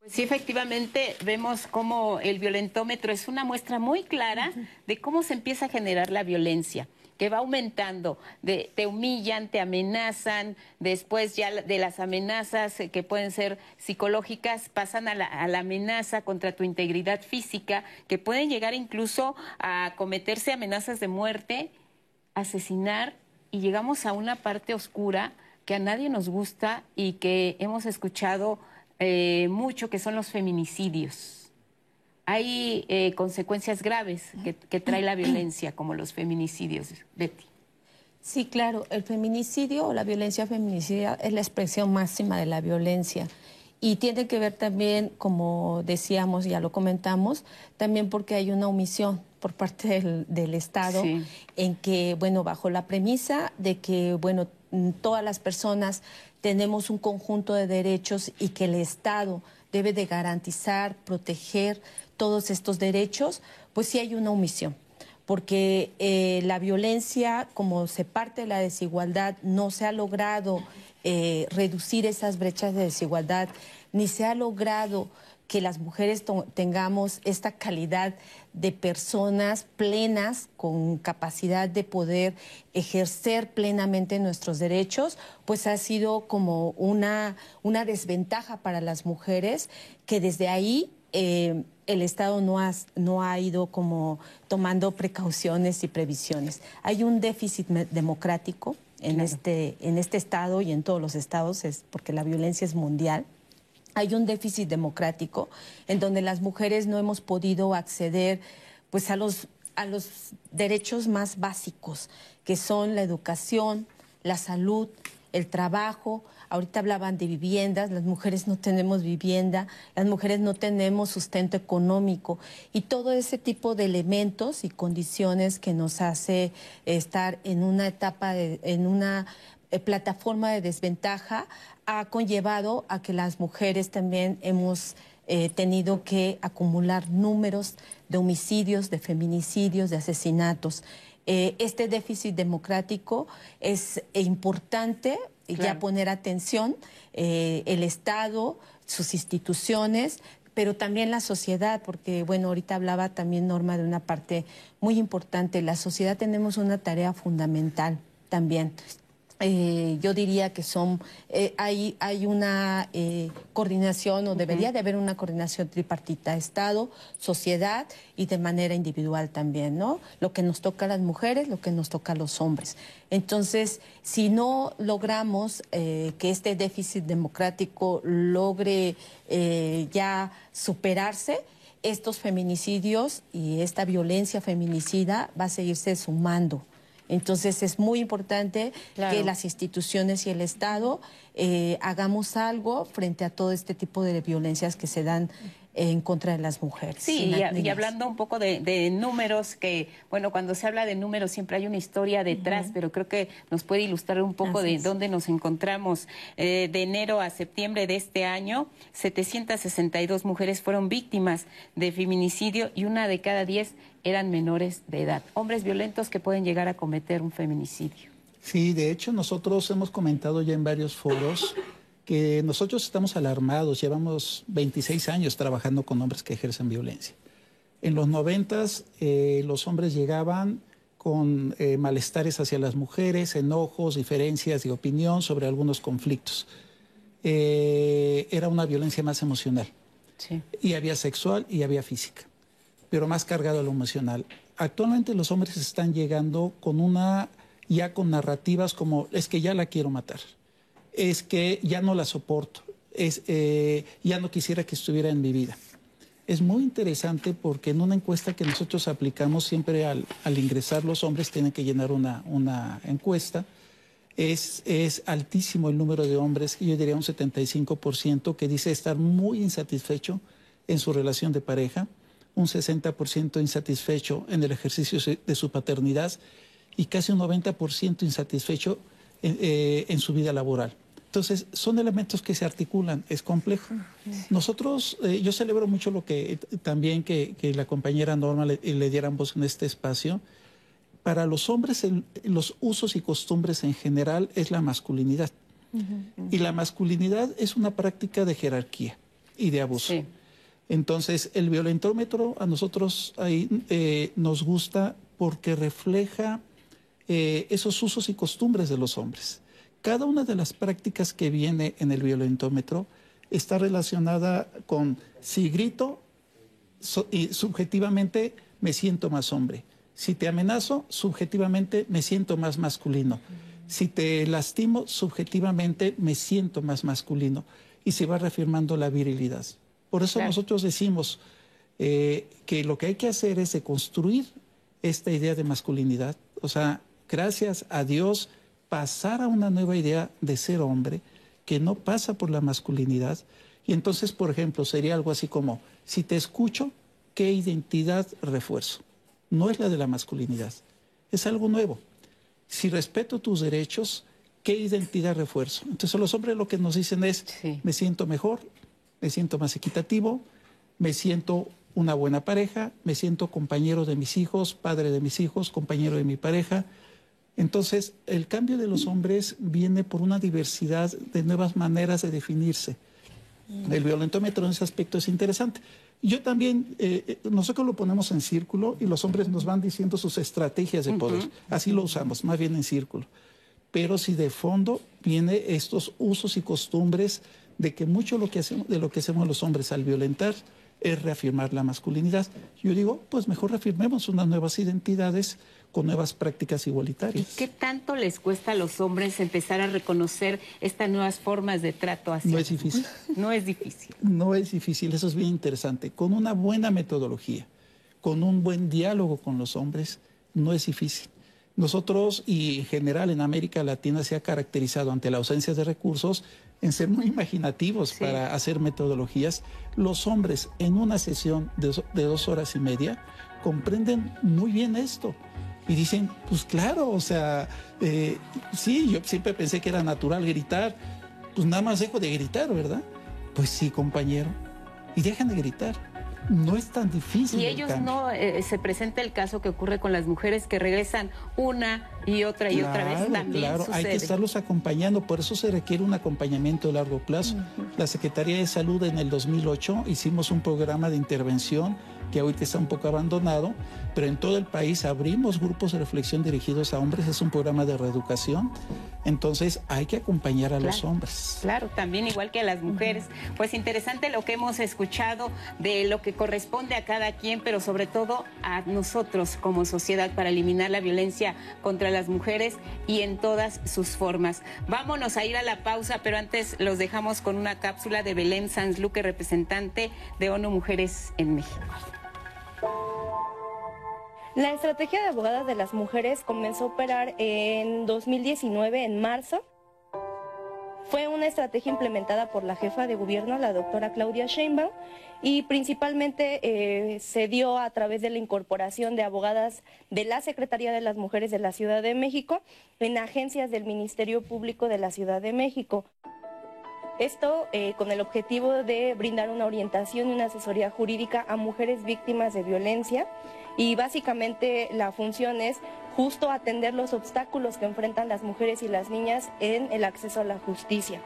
Pues sí, efectivamente, vemos cómo el violentómetro es una muestra muy clara de cómo se empieza a generar la violencia que va aumentando, de, te humillan, te amenazan, después ya de las amenazas eh, que pueden ser psicológicas pasan a la, a la, amenaza contra tu integridad física, que pueden llegar incluso a cometerse amenazas de muerte, asesinar, y llegamos a una parte oscura que a nadie nos gusta y que hemos escuchado eh, mucho, que son los feminicidios hay eh, consecuencias graves que, que, trae la violencia, como los feminicidios, Betty. Sí, claro, el feminicidio o la violencia feminicida es la expresión máxima de la violencia. Y tiene que ver también, como decíamos, ya lo comentamos, también porque hay una omisión por parte del, del Estado sí. en que, bueno, bajo la premisa de que, bueno, todas las personas tenemos un conjunto de derechos y que el Estado debe de garantizar, proteger, todos estos derechos, pues sí hay una omisión, porque eh, la violencia, como se parte de la desigualdad, no se ha logrado eh, reducir esas brechas de desigualdad, ni se ha logrado que las mujeres tengamos esta calidad de personas plenas con capacidad de poder ejercer plenamente nuestros derechos, pues ha sido como una, una desventaja para las mujeres que desde ahí eh, el Estado no ha, no ha ido como tomando precauciones y previsiones. Hay un déficit democrático en, claro. este, en este Estado y en todos los estados, es porque la violencia es mundial. Hay un déficit democrático en donde las mujeres no hemos podido acceder pues, a, los, a los derechos más básicos, que son la educación, la salud, el trabajo, Ahorita hablaban de viviendas, las mujeres no tenemos vivienda, las mujeres no tenemos sustento económico y todo ese tipo de elementos y condiciones que nos hace estar en una etapa, de, en una eh, plataforma de desventaja ha conllevado a que las mujeres también hemos eh, tenido que acumular números de homicidios, de feminicidios, de asesinatos. Eh, este déficit democrático es importante claro. ya poner atención, eh, el Estado, sus instituciones, pero también la sociedad, porque bueno, ahorita hablaba también Norma de una parte muy importante, la sociedad tenemos una tarea fundamental también eh, yo diría que son, eh, hay, hay una eh, coordinación o debería uh -huh. de haber una coordinación tripartita, Estado, sociedad y de manera individual también, ¿no? Lo que nos toca a las mujeres, lo que nos toca a los hombres. Entonces, si no logramos eh, que este déficit democrático logre eh, ya superarse, estos feminicidios y esta violencia feminicida va a seguirse sumando. Entonces es muy importante claro. que las instituciones y el Estado eh, hagamos algo frente a todo este tipo de violencias que se dan en contra de las mujeres. Sí, y, y, hablando un poco de, de, números, que bueno, cuando se habla de números siempre hay una historia detrás, uh -huh. pero creo que nos puede ilustrar un poco Así de es. dónde nos encontramos. Eh, de enero a septiembre de este año, 762 mujeres fueron víctimas de feminicidio y una de cada diez eran menores de edad. Hombres violentos que pueden llegar a cometer un feminicidio. Sí, de hecho nosotros hemos comentado ya en varios foros que nosotros estamos alarmados, llevamos 26 años trabajando con hombres que ejercen violencia. En los 90 eh, los hombres llegaban con eh, malestares hacia las mujeres, enojos, diferencias de opinión sobre algunos conflictos. Eh, era una violencia más emocional. Y había sexual y había física, pero más cargado a lo emocional. Actualmente los hombres están llegando con una, ya con narrativas como, es que ya la quiero matar, es que ya no la soporto, es, eh, ya no quisiera que estuviera en mi vida. Es muy interesante porque en una encuesta que nosotros aplicamos siempre al, ingresar los hombres tienen que llenar una, una encuesta. Es, es, altísimo el número de hombres, yo diría un 75%, que dice estar muy insatisfecho en su relación de pareja, un 60% insatisfecho en el ejercicio de su paternidad y casi un 90% insatisfecho eh, en su vida laboral. Entonces, son elementos que se articulan, es complejo. Nosotros, eh, yo celebro mucho lo que eh, también que, la compañera Norma le, le, diera voz en este espacio. Para los hombres, los usos y costumbres en general es la masculinidad. Y la masculinidad es una práctica de jerarquía y de abuso. Entonces, el violentómetro a nosotros ahí eh, nos gusta porque refleja esos usos y costumbres de los hombres. Cada una de las prácticas que viene en el violentómetro está relacionada con si grito y subjetivamente me siento más hombre. Si te amenazo, subjetivamente me siento más masculino. Si te lastimo, subjetivamente me siento más masculino. Y se va reafirmando la virilidad. Por eso nosotros decimos eh, que lo que hay que hacer es construir esta idea de masculinidad. O sea, gracias a Dios pasar a una nueva idea de ser hombre que no pasa por la masculinidad. Y entonces, por ejemplo, sería algo así como, si te escucho, ¿qué identidad refuerzo? No es la de la masculinidad, es algo nuevo. Si respeto tus derechos, ¿qué identidad refuerzo? Entonces los hombres lo que nos dicen es, me siento mejor, me siento más equitativo, me siento una buena pareja, me siento compañero de mis hijos, padre de mis hijos, compañero de mi pareja, entonces, el cambio de los hombres viene por una diversidad de nuevas maneras de definirse. El violentómetro en ese aspecto es interesante. Yo también, eh, eh, nosotros lo ponemos en círculo y los hombres nos van diciendo sus estrategias de poder. Así lo usamos, más bien en círculo. Pero si de fondo viene estos usos y costumbres de que mucho lo que hacemos, de lo que hacemos los hombres al violentar es reafirmar la masculinidad. Yo digo, pues mejor reafirmemos unas nuevas identidades con nuevas prácticas igualitarias. ¿Y qué tanto les cuesta a los hombres empezar a reconocer estas nuevas formas de trato hacia No es difícil. No es difícil. No es difícil, eso es bien interesante. Con una buena metodología, con un buen diálogo con los hombres, no es difícil. Nosotros y en general en América Latina se ha caracterizado ante la ausencia de recursos en ser muy imaginativos para hacer metodologías. Los hombres en una sesión de, de dos horas y media comprenden muy bien esto y dicen, pues claro, o sea, eh, sí, yo siempre pensé que era natural gritar, pues nada más dejo de gritar, ¿verdad? Pues sí, compañero, y dejan de gritar. No es tan difícil. Y ellos no, eh, se presenta el caso que ocurre con las mujeres que regresan una y otra y otra vez también. Claro, hay que estarlos acompañando, por eso se requiere un acompañamiento a largo plazo. La Secretaría de Salud en el 2008 hicimos un programa de intervención que ahorita está un poco abandonado, pero en todo el país abrimos grupos de reflexión dirigidos a hombres, es un programa de reeducación, entonces hay que acompañar a los hombres. Claro, también igual que a las mujeres. Pues interesante lo que hemos escuchado de lo que corresponde a cada quien, pero sobre todo a nosotros como sociedad para eliminar la violencia contra las mujeres y en todas sus formas. Vámonos a ir a la pausa, pero antes los dejamos con una cápsula de Belén Sanz Luque, representante de ONU Mujeres en México. La estrategia de abogadas de las mujeres comenzó a operar en 2019, en marzo. Fue una estrategia implementada por la jefa de gobierno, la doctora Claudia Sheinbaum, y principalmente eh, se dio a través de la incorporación de abogadas de la Secretaría de las Mujeres de la Ciudad de México en agencias del Ministerio Público de la Ciudad de México. Esto eh, con el objetivo de brindar una orientación y una asesoría jurídica a mujeres víctimas de violencia y básicamente la función es justo atender los obstáculos que enfrentan las mujeres y las niñas en el acceso a la justicia.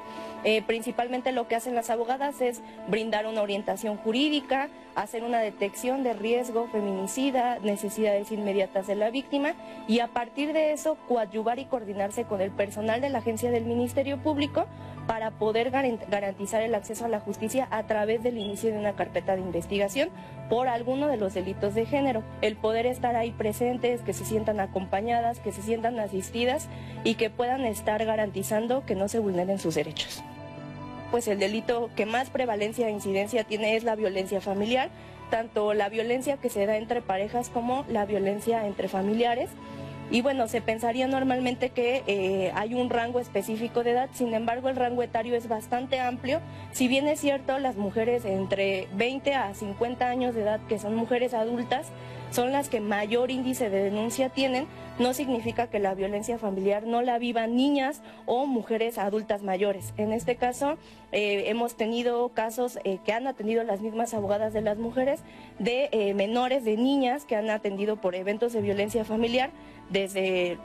Eh, principalmente lo que hacen las abogadas es brindar una orientación jurídica, hacer una detección de riesgo feminicida, necesidades inmediatas de la víctima y a partir de eso coadyuvar y coordinarse con el personal de la agencia del Ministerio Público para poder garantizar el acceso a la justicia a través del inicio de una carpeta de investigación por alguno de los delitos de género. El poder estar ahí presentes, que se sientan acompañadas, que se sientan asistidas y que puedan estar garantizando que no se vulneren sus derechos. Pues el delito que más prevalencia e incidencia tiene es la violencia familiar, tanto la violencia que se da entre parejas como la violencia entre familiares. Y bueno, se pensaría normalmente que eh, hay un rango específico de edad, sin embargo el rango etario es bastante amplio. Si bien es cierto, las mujeres entre 20 a 50 años de edad, que son mujeres adultas, son las que mayor índice de denuncia tienen, no significa que la violencia familiar no la vivan niñas o mujeres adultas mayores. En este caso, eh, hemos tenido casos eh, que han atendido las mismas abogadas de las mujeres, de eh, menores, de niñas que han atendido por eventos de violencia familiar, desde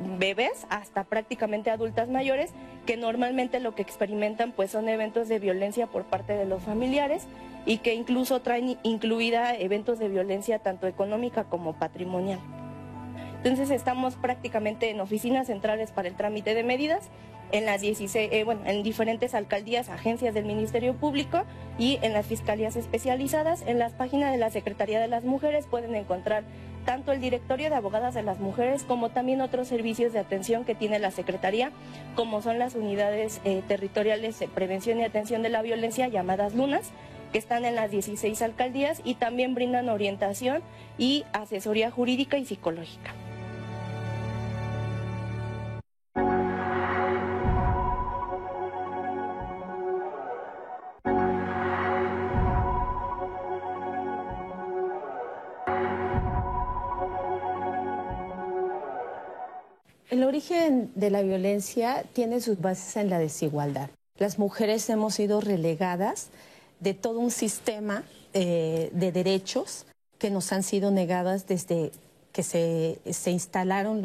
bebés hasta prácticamente adultas mayores que normalmente lo que experimentan pues son eventos de violencia por parte de los familiares y que incluso traen incluida eventos de violencia tanto económica como patrimonial. Entonces estamos prácticamente en oficinas centrales para el trámite de medidas en las 16, eh, bueno, en diferentes alcaldías, agencias del Ministerio Público y en las fiscalías especializadas. En las páginas de la Secretaría de las Mujeres pueden encontrar tanto el directorio de abogadas de las mujeres como también otros servicios de atención que tiene la Secretaría, como son las unidades eh, territoriales de prevención y atención de la violencia llamadas LUNAS, que están en las 16 alcaldías y también brindan orientación y asesoría jurídica y psicológica. El origen de la violencia tiene sus bases en la desigualdad. Las mujeres hemos sido relegadas de todo un sistema eh, de derechos que nos han sido negadas desde que se, instalaron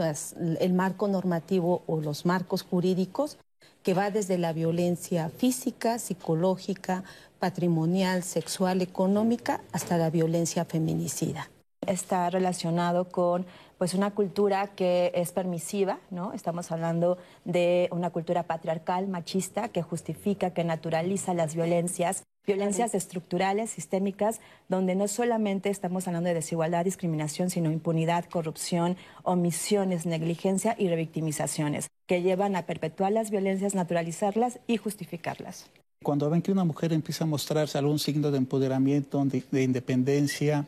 el marco normativo o los marcos jurídicos, que va desde la violencia física, psicológica, patrimonial, sexual, económica, hasta la violencia feminicida. Está relacionado con pues una cultura que es permisiva, ¿no? Estamos hablando de una cultura patriarcal, machista, que justifica, que naturaliza las violencias, violencias estructurales, sistémicas, donde no solamente estamos hablando de desigualdad, discriminación, sino impunidad, corrupción, omisiones, negligencia y revictimizaciones, que llevan a perpetuar las violencias, naturalizarlas y justificarlas. Cuando ven que una mujer empieza a mostrarse algún signo de empoderamiento, de independencia,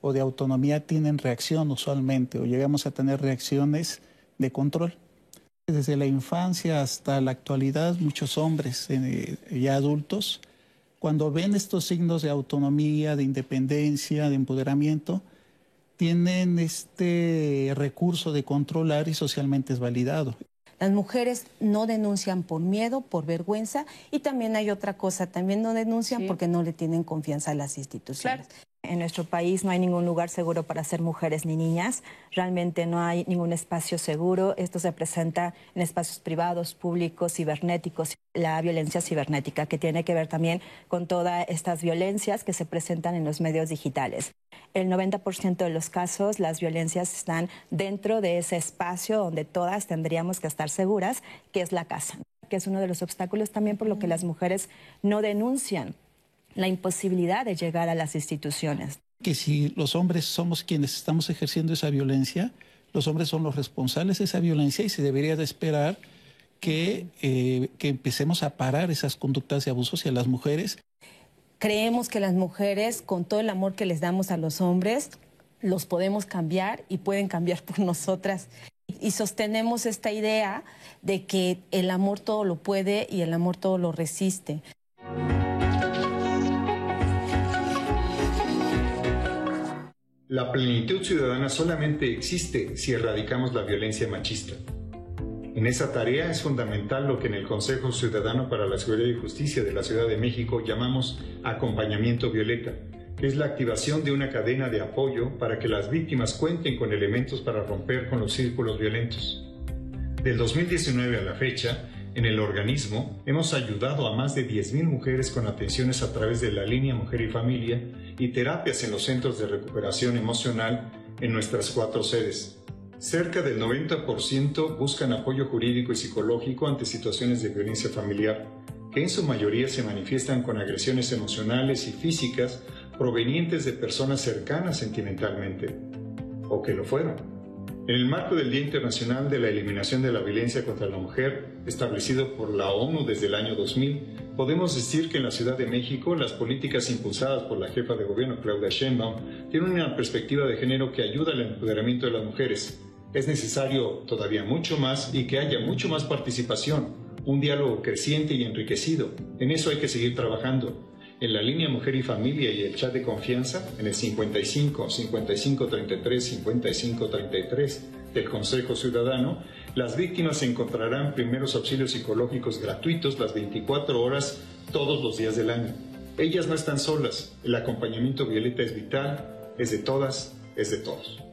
o de autonomía tienen reacción usualmente o llegamos a tener reacciones de control. Desde la infancia hasta la actualidad, muchos hombres eh, ya adultos, cuando ven estos signos de autonomía, de independencia, de empoderamiento, tienen este recurso de controlar y socialmente es validado. Las mujeres no denuncian por miedo, por vergüenza y también hay otra cosa, también no denuncian porque no le tienen confianza a las instituciones. En nuestro país no hay ningún lugar seguro para ser mujeres ni niñas. Realmente no hay ningún espacio seguro. Esto se presenta en espacios privados, públicos, cibernéticos. La violencia cibernética, que tiene que ver también con todas estas violencias que se presentan en los medios digitales. El 90% de los casos, las violencias están dentro de ese espacio donde todas tendríamos que estar seguras, que es la casa, que es uno de los obstáculos también por lo que las mujeres no denuncian la imposibilidad de llegar a las instituciones. Que si los hombres somos quienes estamos ejerciendo esa violencia, los hombres son los responsables de esa violencia y se debería de esperar que, eh, que empecemos a parar esas conductas de abuso hacia las mujeres. Creemos que las mujeres, con todo el amor que les damos a los hombres, los podemos cambiar y pueden cambiar por nosotras. Y sostenemos esta idea de que el amor todo lo puede y el amor todo lo resiste. La plenitud ciudadana solamente existe si erradicamos la violencia machista. En esa tarea es fundamental lo que en el Consejo Ciudadano para la Seguridad y Justicia de la Ciudad de México llamamos acompañamiento violeta, que es la activación de una cadena de apoyo para que las víctimas cuenten con elementos para romper con los círculos violentos. Del 2019 a la fecha, en el organismo hemos ayudado a más de 10.000 mujeres con atenciones a través de la línea Mujer y Familia y terapias en los centros de recuperación emocional en nuestras cuatro sedes. Cerca del 90% buscan apoyo jurídico y psicológico ante situaciones de violencia familiar, que en su mayoría se manifiestan con agresiones emocionales y físicas provenientes de personas cercanas sentimentalmente, o que lo fueron. En el marco del Día Internacional de la Eliminación de la Violencia contra la Mujer, establecido por la ONU desde el año 2000, podemos decir que en la Ciudad de México las políticas impulsadas por la jefa de gobierno Claudia Sheinbaum tienen una perspectiva de género que ayuda al empoderamiento de las mujeres. Es necesario todavía mucho más y que haya mucho más participación, un diálogo creciente y enriquecido. En eso hay que seguir trabajando en la línea Mujer y Familia y el chat de confianza en el 55 55 33 55 33 del Consejo Ciudadano, las víctimas encontrarán primeros auxilios psicológicos gratuitos las 24 horas todos los días del año. Ellas no están solas, el acompañamiento Violeta es vital, es de todas, es de todos.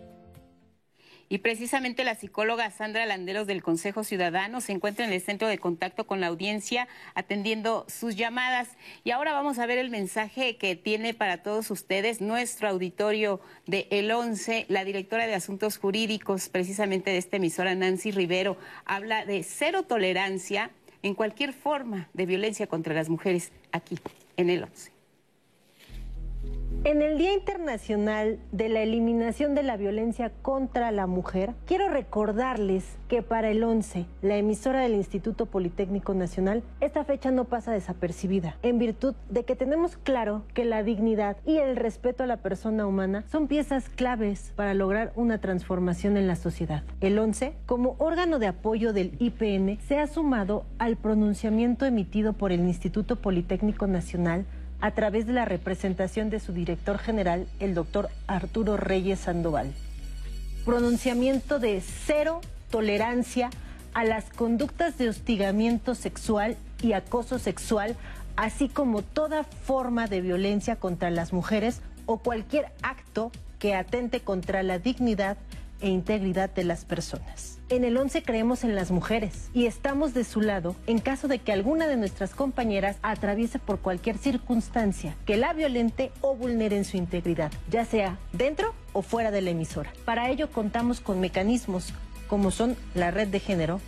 Y precisamente la psicóloga Sandra Landeros del Consejo Ciudadano se encuentra en el centro de contacto con la audiencia atendiendo sus llamadas. Y ahora vamos a ver el mensaje que tiene para todos ustedes nuestro auditorio de El 11, la directora de Asuntos Jurídicos precisamente de esta emisora, Nancy Rivero, habla de cero tolerancia en cualquier forma de violencia contra las mujeres aquí en El 11. En el Día Internacional de la Eliminación de la Violencia contra la Mujer, quiero recordarles que para el 11, la emisora del Instituto Politécnico Nacional, esta fecha no pasa desapercibida, en virtud de que tenemos claro que la dignidad y el respeto a la persona humana son piezas claves para lograr una transformación en la sociedad. El 11, como órgano de apoyo del IPN, se ha sumado al pronunciamiento emitido por el Instituto Politécnico Nacional a través de la representación de su director general, el doctor Arturo Reyes Sandoval. Pronunciamiento de cero tolerancia a las conductas de hostigamiento sexual y acoso sexual, así como toda forma de violencia contra las mujeres o cualquier acto que atente contra la dignidad e integridad de las personas. En el 11 creemos en las mujeres y estamos de su lado en caso de que alguna de nuestras compañeras atraviese por cualquier circunstancia que la violente o vulnere en su integridad, ya sea dentro o fuera de la emisora. Para ello contamos con mecanismos como son la red de género,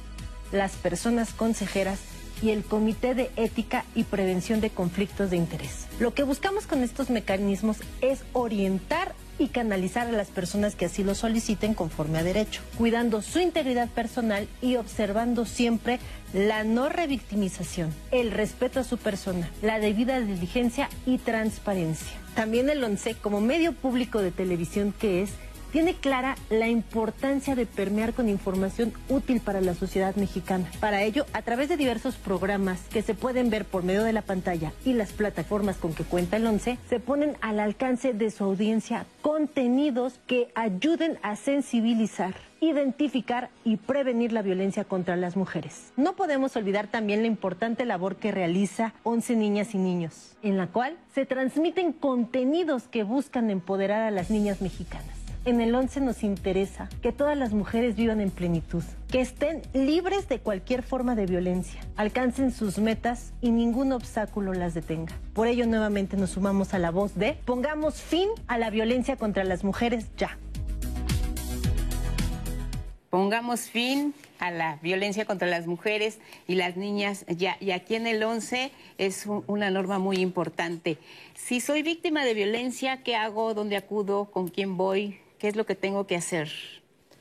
las personas consejeras y el Comité de Ética y Prevención de Conflictos de Interés. Lo que buscamos con estos mecanismos es orientar y canalizar a las personas que así lo soliciten conforme a derecho, cuidando su integridad personal y observando siempre la no revictimización, el respeto a su persona, la debida diligencia y transparencia. También el ONCE, como medio público de televisión que es, tiene clara la importancia de permear con información útil para la sociedad mexicana. Para ello, a través de diversos programas que se pueden ver por medio de la pantalla y las plataformas con que cuenta el ONCE, se ponen al alcance de su audiencia contenidos que ayuden a sensibilizar identificar y prevenir la violencia contra las mujeres. No podemos olvidar también la importante labor que realiza 11 Niñas y Niños, en la cual se transmiten contenidos que buscan empoderar a las niñas mexicanas. En el 11 nos interesa que todas las mujeres vivan en plenitud, que estén libres de cualquier forma de violencia, alcancen sus metas y ningún obstáculo las detenga. Por ello nuevamente nos sumamos a la voz de pongamos fin a la violencia contra las mujeres ya. Pongamos fin a la violencia contra las mujeres y las niñas ya. Y aquí en el 11 es una norma muy importante. Si soy víctima de violencia, ¿qué hago? ¿Dónde acudo? ¿Con quién voy? ¿Qué es lo que tengo que hacer,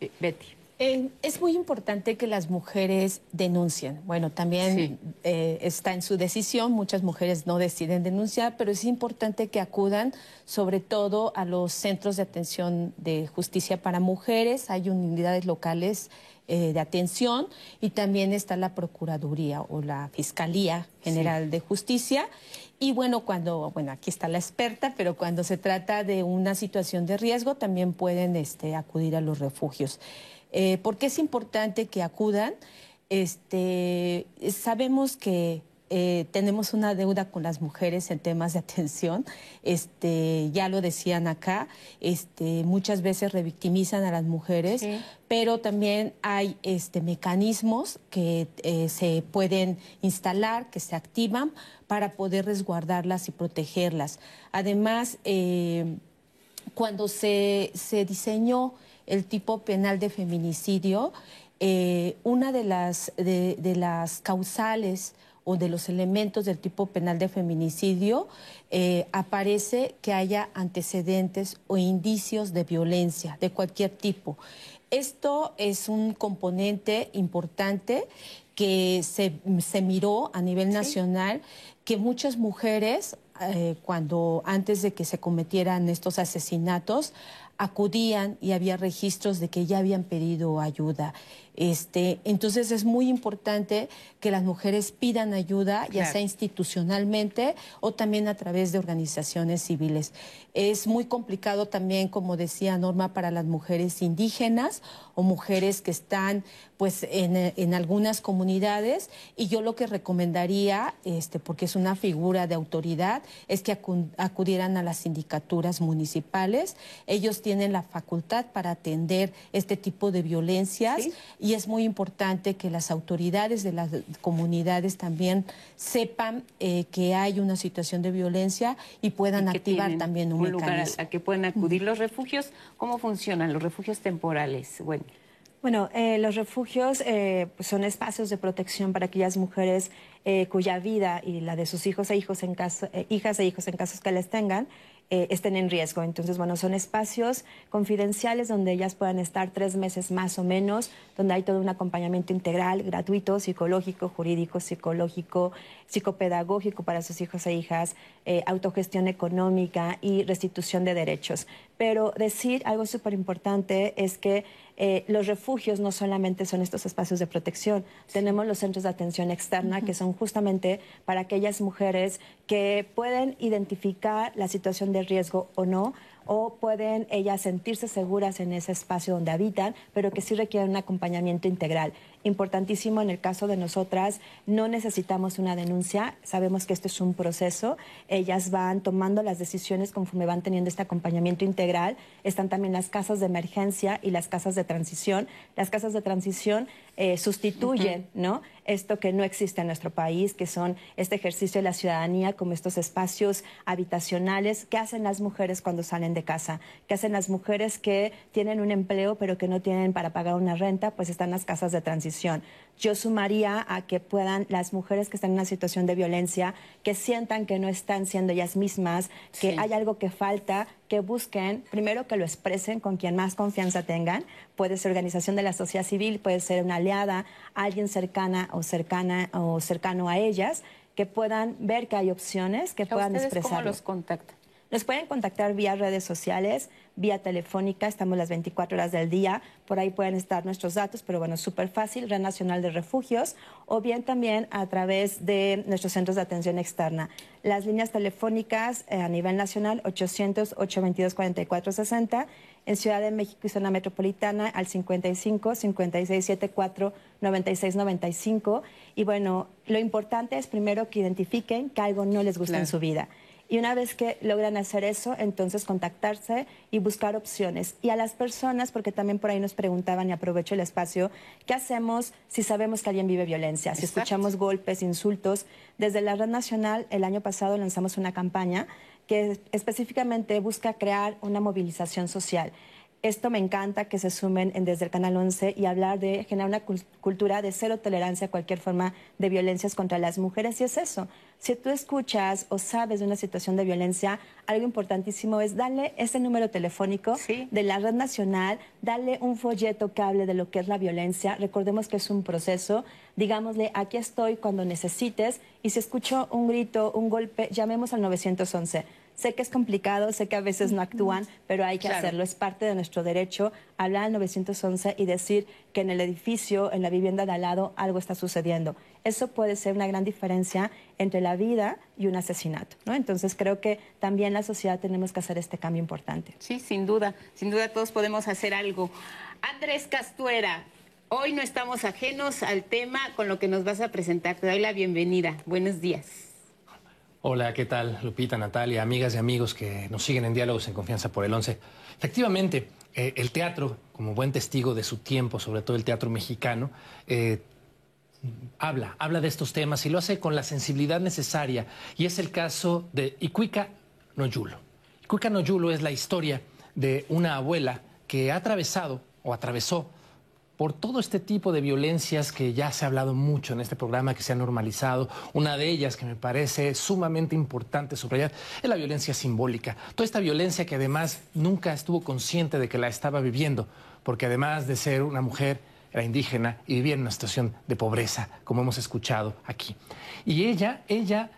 eh, Betty? Eh, es muy importante que las mujeres denuncien. Bueno, también eh, está en su decisión, muchas mujeres no deciden denunciar, pero es importante que acudan sobre todo a los centros de atención de justicia para mujeres. Hay unidades locales de atención y también está la Procuraduría o la Fiscalía General de Justicia y bueno, cuando, bueno, aquí está la experta, pero cuando se trata de una situación de riesgo, también pueden este, acudir a los refugios. Eh, ¿Por qué es importante que acudan? Este, sabemos que eh, tenemos una deuda con las mujeres en temas de atención. Este, ya lo decían acá, este, muchas veces revictimizan a las mujeres, pero también hay este, mecanismos que eh, se pueden instalar, que se activan para poder resguardarlas y protegerlas. Además, eh, cuando se, se diseñó el tipo penal de feminicidio, una de las, de, de las causales o de los elementos del tipo penal de feminicidio, eh, aparece que haya antecedentes o indicios de violencia de cualquier tipo. Esto es un componente importante que se, miró a nivel nacional, que muchas mujeres, eh, cuando antes de que se cometieran estos asesinatos, acudían y había registros de que ya habían pedido ayuda. Este, entonces es muy importante que las mujeres pidan ayuda, ya sea institucionalmente o también a través de organizaciones civiles. Es muy complicado también, como decía Norma, para las mujeres indígenas o mujeres que están pues en, algunas comunidades y yo lo que recomendaría, este, porque es una figura de autoridad, es que acudieran a las sindicaturas municipales. Ellos tienen la facultad para atender este tipo de violencias y es muy importante que las autoridades de las comunidades también sepan eh, que hay una situación de violencia y puedan activar también un, lugar a, que pueden acudir. Los refugios, ¿cómo funcionan? Los refugios temporales. Bueno. Bueno, eh, los refugios eh, pues son espacios de protección para aquellas mujeres cuya vida y la de sus hijos e hijos en caso, hijas e hijos en casos que les tengan eh, estén en riesgo. Entonces, bueno, son espacios confidenciales donde ellas puedan estar tres meses más o menos, donde hay todo un acompañamiento integral, gratuito, psicológico, jurídico, psicológico, psicopedagógico para sus hijos e hijas, eh, autogestión económica y restitución de derechos. Pero decir algo súper importante es que eh, los refugios no solamente son estos espacios de protección, tenemos los centros de atención externa que son justamente para aquellas mujeres que pueden identificar la situación de riesgo o no o pueden ellas sentirse seguras en ese espacio donde habitan, pero que sí requieren un acompañamiento integral. Importantísimo en el caso de nosotras, no necesitamos una denuncia, sabemos que esto es un proceso, ellas van tomando las decisiones conforme van teniendo este acompañamiento integral, están también las casas de emergencia y las casas de transición. Las casas de transición eh, sustituyen, ¿no? Esto que no existe en nuestro país, que son este ejercicio de la ciudadanía como estos espacios habitacionales que hacen las mujeres cuando salen de casa, que hacen las mujeres que tienen un empleo pero que no tienen para pagar una renta, pues están las casas de transición. Yo sumaría a que puedan las mujeres que están en una situación de violencia, que sientan que no están siendo ellas mismas, que hay algo que falta, que busquen, primero que lo expresen con quien más confianza tengan, puede ser organización de la sociedad civil, puede ser una aliada, alguien cercana o cercana o cercano a ellas, que puedan ver que hay opciones, que puedan expresar. ¿Cómo los contactan? Nos pueden contactar vía redes sociales, vía telefónica, estamos las 24 horas del día, por ahí pueden estar nuestros datos, pero bueno, súper fácil, Red Nacional de Refugios, o bien también a través de nuestros centros de atención externa. Las líneas telefónicas eh, a nivel nacional, 800-822-4460, en Ciudad de México y zona metropolitana al 55 5674 9695 y bueno, lo importante es primero que identifiquen que algo no les gusta en su vida. Y una vez que logran hacer eso, entonces contactarse y buscar opciones. Y a las personas, porque también por ahí nos preguntaban y aprovecho el espacio, ¿qué hacemos si sabemos que alguien vive violencia? Si escuchamos golpes, insultos. Desde la Red Nacional, el año pasado lanzamos una campaña que específicamente busca crear una movilización social. Esto me encanta que se sumen en desde el Canal 11 y hablar de generar una cultura de cero tolerancia a cualquier forma de violencias contra las mujeres. Y es eso. Si tú escuchas o sabes de una situación de violencia, algo importantísimo es darle ese número telefónico de la red nacional, darle un folleto que hable de lo que es la violencia. Recordemos que es un proceso. Digámosle, aquí estoy cuando necesites. Y si escucho un grito, un golpe, llamemos al 911 Sé que es complicado, sé que a veces no actúan, pero hay que hacerlo. Es parte de nuestro derecho hablar al 911 y decir que en el edificio, en la vivienda de al lado, algo está sucediendo. Eso puede ser una gran diferencia entre la vida y un asesinato. ¿no? Entonces creo que también la sociedad tenemos que hacer este cambio importante. Sí, sin duda. Sin duda todos podemos hacer algo. Andrés Castuera, Hoy no estamos ajenos al tema con lo que nos vas a presentar. Te doy la bienvenida. Buenos días. Hola, ¿qué tal? Lupita, Natalia, amigas y amigos que nos siguen en Diálogos en Confianza por el 11. Efectivamente, eh, el teatro, como buen testigo de su tiempo, sobre todo el teatro mexicano, eh, habla, habla de estos temas y lo hace con la sensibilidad necesaria. Y es el caso de Icuica Noyulo. Icuica Noyulo es la historia de una abuela que ha atravesado o atravesó por todo este tipo de violencias que ya se ha hablado mucho en este programa, que se ha normalizado. Una de ellas que me parece sumamente importante subrayar es la violencia simbólica. Toda esta violencia que además nunca estuvo consciente de que la estaba viviendo, porque además de ser una mujer, era indígena y vivía en una situación de pobreza, como hemos escuchado aquí. Y ella, ella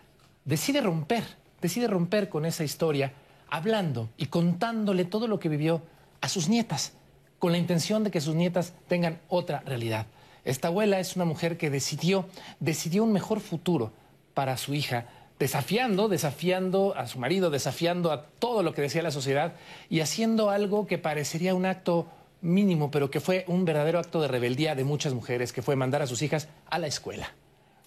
decide romper, decide romper con esa historia, hablando y contándole todo lo que vivió a sus nietas con la intención de que sus nietas tengan otra realidad. Esta abuela es una mujer que decidió, decidió un mejor futuro para su hija, desafiando, desafiando a su marido, desafiando a todo lo que decía la sociedad y haciendo algo que parecería un acto mínimo, pero que fue un verdadero acto de rebeldía de muchas mujeres, que fue mandar a sus hijas a la escuela.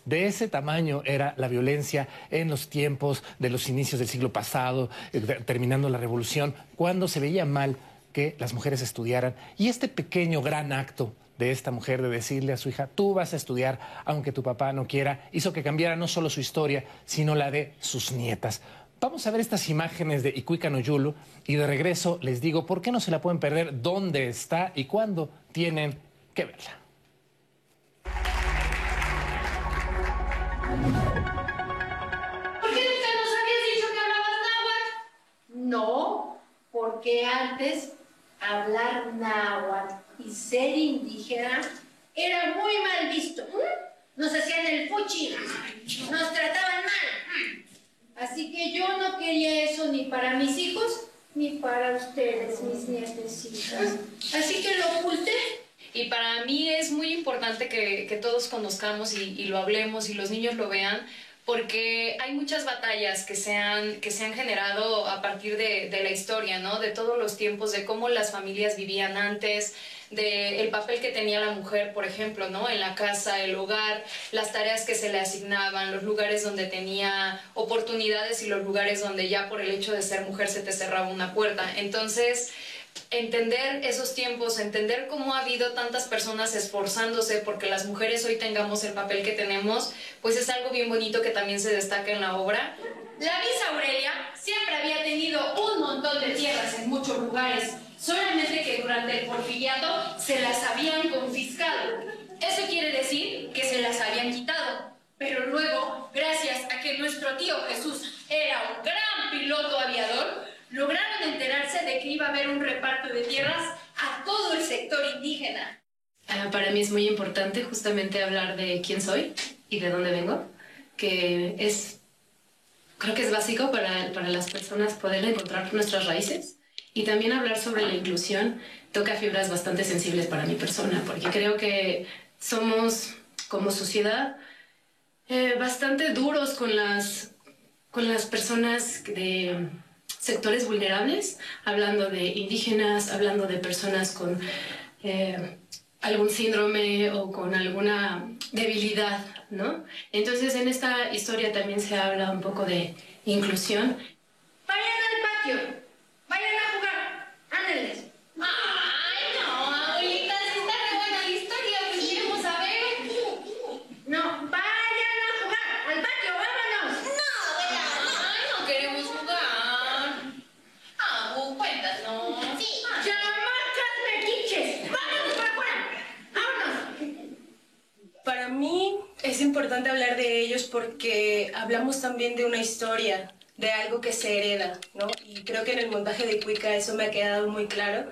De ese tamaño era la violencia en los tiempos de los inicios del siglo pasado, eh, terminando la revolución, cuando se veía mal que las mujeres estudiaran. Y este pequeño gran acto de esta mujer de decirle a su hija, tú vas a estudiar aunque tu papá no quiera, hizo que cambiara no solo su historia, sino la de sus nietas. Vamos a ver estas imágenes de Ikuika Noyulu y de regreso les digo por qué no se la pueden perder, dónde está y cuándo tienen que verla. ¿Por qué nunca nos habías dicho que hablabas náhuatl? No, porque antes hablar náhuatl y ser indígena era muy mal visto. Nos hacían el fuchi, nos trataban mal. Así que yo no quería eso ni para mis hijos ni para ustedes, mis nietecitas. Así que lo oculté. Y para mí es muy importante que, que todos conozcamos y, lo hablemos y los niños lo vean, porque hay muchas batallas que se han, que se han generado a partir de, de la historia, ¿no? De todos los tiempos, de cómo las familias vivían antes, del el papel que tenía la mujer, por ejemplo, ¿no? En la casa, el hogar, las tareas que se le asignaban, los lugares donde tenía oportunidades y los lugares donde ya por el hecho de ser mujer se te cerraba una puerta. Entonces, entender esos tiempos, entender cómo ha habido tantas personas esforzándose porque las mujeres hoy tengamos el papel que tenemos, pues es algo bien bonito que también se destaca en la obra. La Miss Aurelia siempre había tenido un montón de tierras en muchos lugares, solamente que durante el porfiriato se las habían confiscado. Eso quiere decir que se las habían quitado. Pero luego, gracias a que nuestro tío Jesús era un gran piloto aviador, lograron enterarse de que iba a haber un reparto de tierras a todo el sector indígena. Uh, para mí es muy importante justamente hablar de quién soy y de dónde vengo, que es, creo que es básico para, para las personas poder encontrar nuestras raíces y también hablar sobre la inclusión toca fibras bastante sensibles para mi persona, porque creo que somos como sociedad eh, bastante duros con las, con las personas de sectores vulnerables, hablando de indígenas, hablando de personas con eh, algún síndrome o con alguna debilidad, ¿no? Entonces en esta historia también se habla un poco de inclusión. Vayan al patio, vayan a jugar, ándenles. Ay, no, abuelita, si está re buena la historia, pues queremos saber. No, vayan a jugar, al patio, vámonos. No, abuela, Ay, no queremos jugar. Abu, cuéntanos. Sí. Chamacas metiches, vámonos para afuera. Vámonos. Para mí es importante hablar de ellos porque hablamos también de una historia, de algo que se hereda, ¿no? Y creo que en el montaje de Cuica eso me ha quedado muy claro,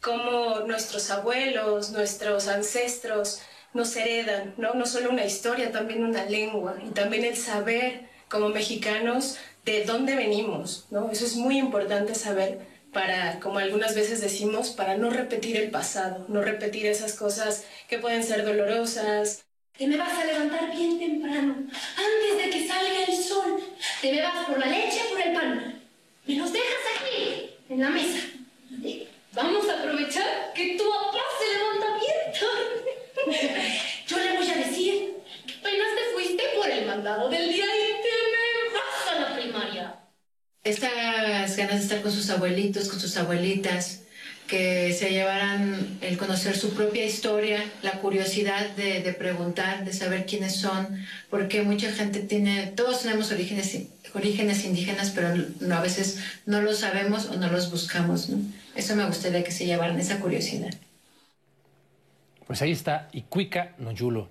cómo nuestros abuelos, nuestros ancestros nos heredan, ¿no? No solo una historia, también una lengua y también el saber como mexicanos de dónde venimos, ¿no? Eso es muy importante saber para, como algunas veces decimos, para no repetir el pasado, no repetir esas cosas que pueden ser dolorosas, te me vas a levantar bien temprano, antes de que salga el sol. Te me vas por la leche, por el pan. Me los dejas aquí, en la mesa. Vamos a aprovechar que tu papá se levanta bien tarde. Yo le voy a decir que apenas te fuiste por el mandado del día y te me vas a la primaria. Estas ganas de estar con sus abuelitos, con sus abuelitas, que se llevaran el conocer su propia historia, la curiosidad de, preguntar, de saber quiénes son, porque mucha gente tiene, todos tenemos orígenes, indígenas, pero no, a veces no los sabemos o no los buscamos. Eso me gustaría que se llevaran, esa curiosidad. Pues ahí está Icuica Noyulo.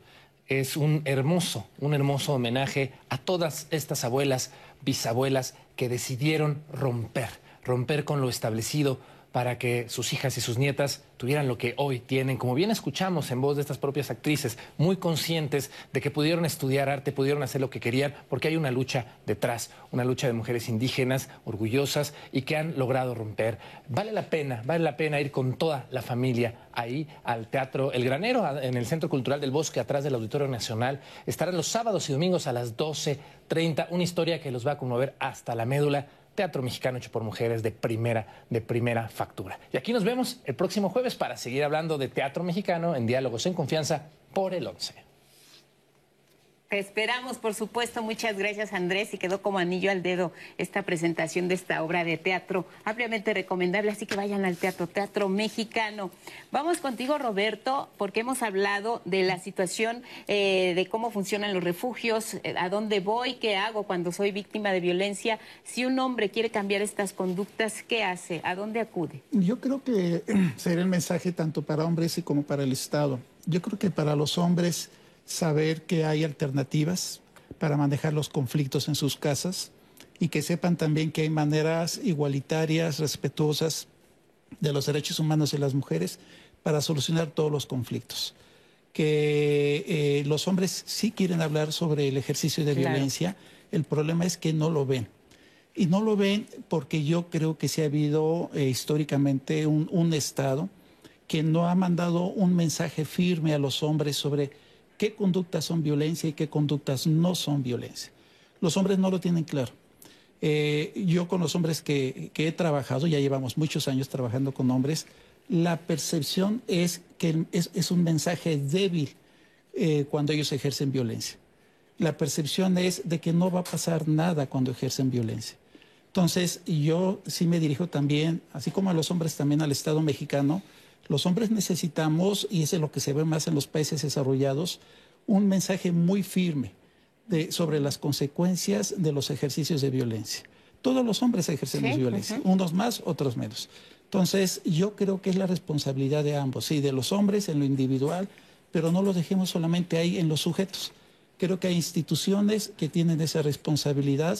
Es un hermoso, un hermoso homenaje a todas estas abuelas, bisabuelas que decidieron romper, romper con lo establecido, para que sus hijas y sus nietas tuvieran lo que hoy tienen. Como bien escuchamos en voz de estas propias actrices, muy conscientes de que pudieron estudiar arte, pudieron hacer lo que querían, porque hay una lucha detrás, una lucha de mujeres indígenas orgullosas y que han logrado romper. Vale la pena, vale la pena ir con toda la familia ahí al Teatro El Granero, en el Centro Cultural del Bosque, atrás del Auditorio Nacional. Estarán los sábados y domingos a las 12.30, una historia que los va a conmover hasta la médula teatro mexicano hecho por mujeres de primera, de primera factura. Y aquí nos vemos el próximo jueves para seguir hablando de teatro mexicano en Diálogos en Confianza por el 11. Te esperamos, por supuesto. Muchas gracias, Andrés. Y quedó como anillo al dedo esta presentación de esta obra de teatro, ampliamente recomendable. Así que vayan al teatro, teatro mexicano. Vamos contigo, Roberto, porque hemos hablado de la situación eh, de cómo funcionan los refugios, eh, a dónde voy, qué hago cuando soy víctima de violencia. Si un hombre quiere cambiar estas conductas, ¿qué hace? ¿A dónde acude? Yo creo que sería el mensaje tanto para hombres y como para el Estado. Yo creo que para los hombres saber que hay alternativas para manejar los conflictos en sus casas y que sepan también que hay maneras igualitarias, respetuosas de los derechos humanos de las mujeres para solucionar todos los conflictos. Que eh, los hombres sí quieren hablar sobre el ejercicio de violencia, el problema es que no lo ven. Y no lo ven porque yo creo que sí ha habido eh, históricamente un, un Estado que no ha mandado un mensaje firme a los hombres sobre qué conductas son violencia y qué conductas no son violencia. Los hombres no lo tienen claro. Eh, yo con los hombres que, he trabajado, ya llevamos muchos años trabajando con hombres, la percepción es que es, un mensaje débil eh, cuando ellos ejercen violencia. La percepción es de que no va a pasar nada cuando ejercen violencia. Entonces, yo sí me dirijo también, así como a los hombres, también al Estado mexicano, los hombres necesitamos, y eso es lo que se ve más en los países desarrollados, un mensaje muy firme sobre las consecuencias de los ejercicios de violencia. Todos los hombres ejercemos violencia, unos más, otros menos. Entonces, yo creo que es la responsabilidad de ambos, sí, de los hombres en lo individual, pero no lo dejemos solamente ahí en los sujetos. Creo que hay instituciones que tienen esa responsabilidad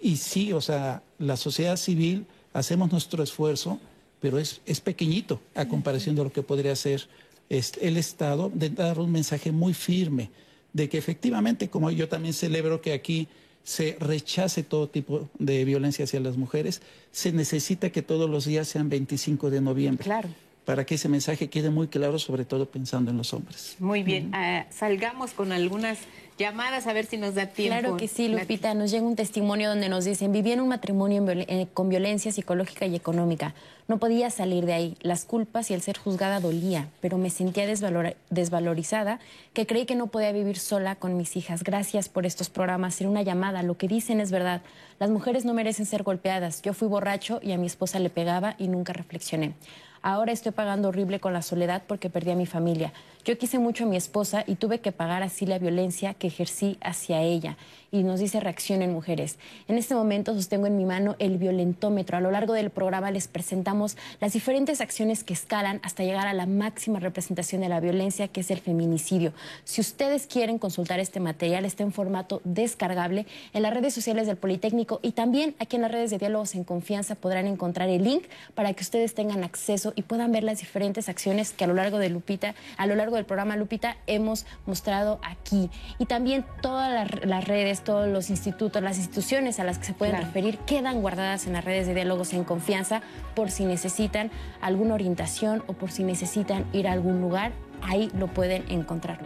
y sí, o sea, la sociedad civil hacemos nuestro esfuerzo, pero es, es pequeñito a comparación de lo que podría ser el Estado, de dar un mensaje muy firme de que efectivamente, como yo también celebro que aquí se rechace todo tipo de violencia hacia las mujeres, se necesita que todos los días sean 25 de noviembre. Claro. Para que ese mensaje quede muy claro, sobre todo pensando en los hombres. Muy bien. Ah, salgamos con algunas llamadas a ver si nos da tiempo. Claro que sí, Lupita. Nos llega un testimonio donde nos dicen, viví en un matrimonio eh, con violencia psicológica y económica. No podía salir de ahí. Las culpas y el ser juzgada dolía, pero me sentía desvalorizada, que creí que no podía vivir sola con mis hijas. Gracias por estos programas. Era una llamada. Lo que dicen es verdad. Las mujeres no merecen ser golpeadas. Yo fui borracho y a mi esposa le pegaba y nunca reflexioné. Ahora estoy pagando horrible con la soledad porque perdí a mi familia. Yo quise mucho a mi esposa y tuve que pagar así la violencia que ejercí hacia ella. Y nos dice Reaccionen Mujeres. En este momento sostengo en mi mano el violentómetro. A lo largo del programa les presentamos las diferentes acciones que escalan hasta llegar a la máxima representación de la violencia, que es el feminicidio. Si ustedes quieren consultar este material, está en formato descargable en las redes sociales del Politécnico y también aquí en las redes de Diálogos en Confianza podrán encontrar el link para que ustedes tengan acceso y puedan ver las diferentes acciones que a lo largo de Lupita, a lo largo del programa Lupita hemos mostrado aquí. Y también todas las, redes, todos los institutos, las instituciones a las que se pueden referir quedan guardadas en las redes de diálogos en confianza por si necesitan alguna orientación o por si necesitan ir a algún lugar ahí lo pueden encontrar.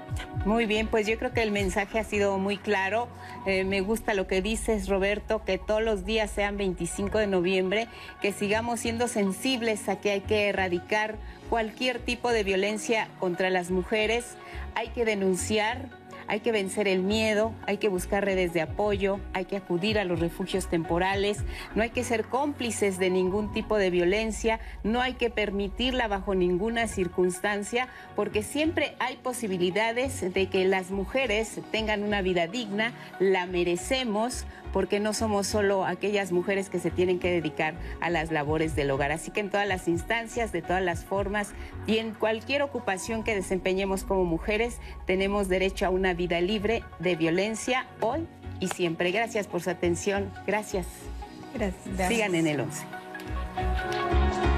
Muy bien, pues yo creo que el mensaje ha sido muy claro. Eh, me gusta lo que dices, Roberto, que todos los días sean 25 de noviembre, que sigamos siendo sensibles a que hay que erradicar cualquier tipo de violencia contra las mujeres, hay que denunciar, hay que vencer el miedo, hay que buscar redes de apoyo, hay que acudir a los refugios temporales, no hay que ser cómplices de ningún tipo de violencia, no hay que permitirla bajo ninguna circunstancia, porque siempre hay posibilidades de que las mujeres tengan una vida digna, la merecemos, porque no somos solo aquellas mujeres que se tienen que dedicar a las labores del hogar. Así que en todas las instancias, de todas las formas y en cualquier ocupación que desempeñemos como mujeres, tenemos derecho a una vida libre de violencia hoy y siempre. Gracias por su atención. Gracias. Gracias. Sigan en el 11.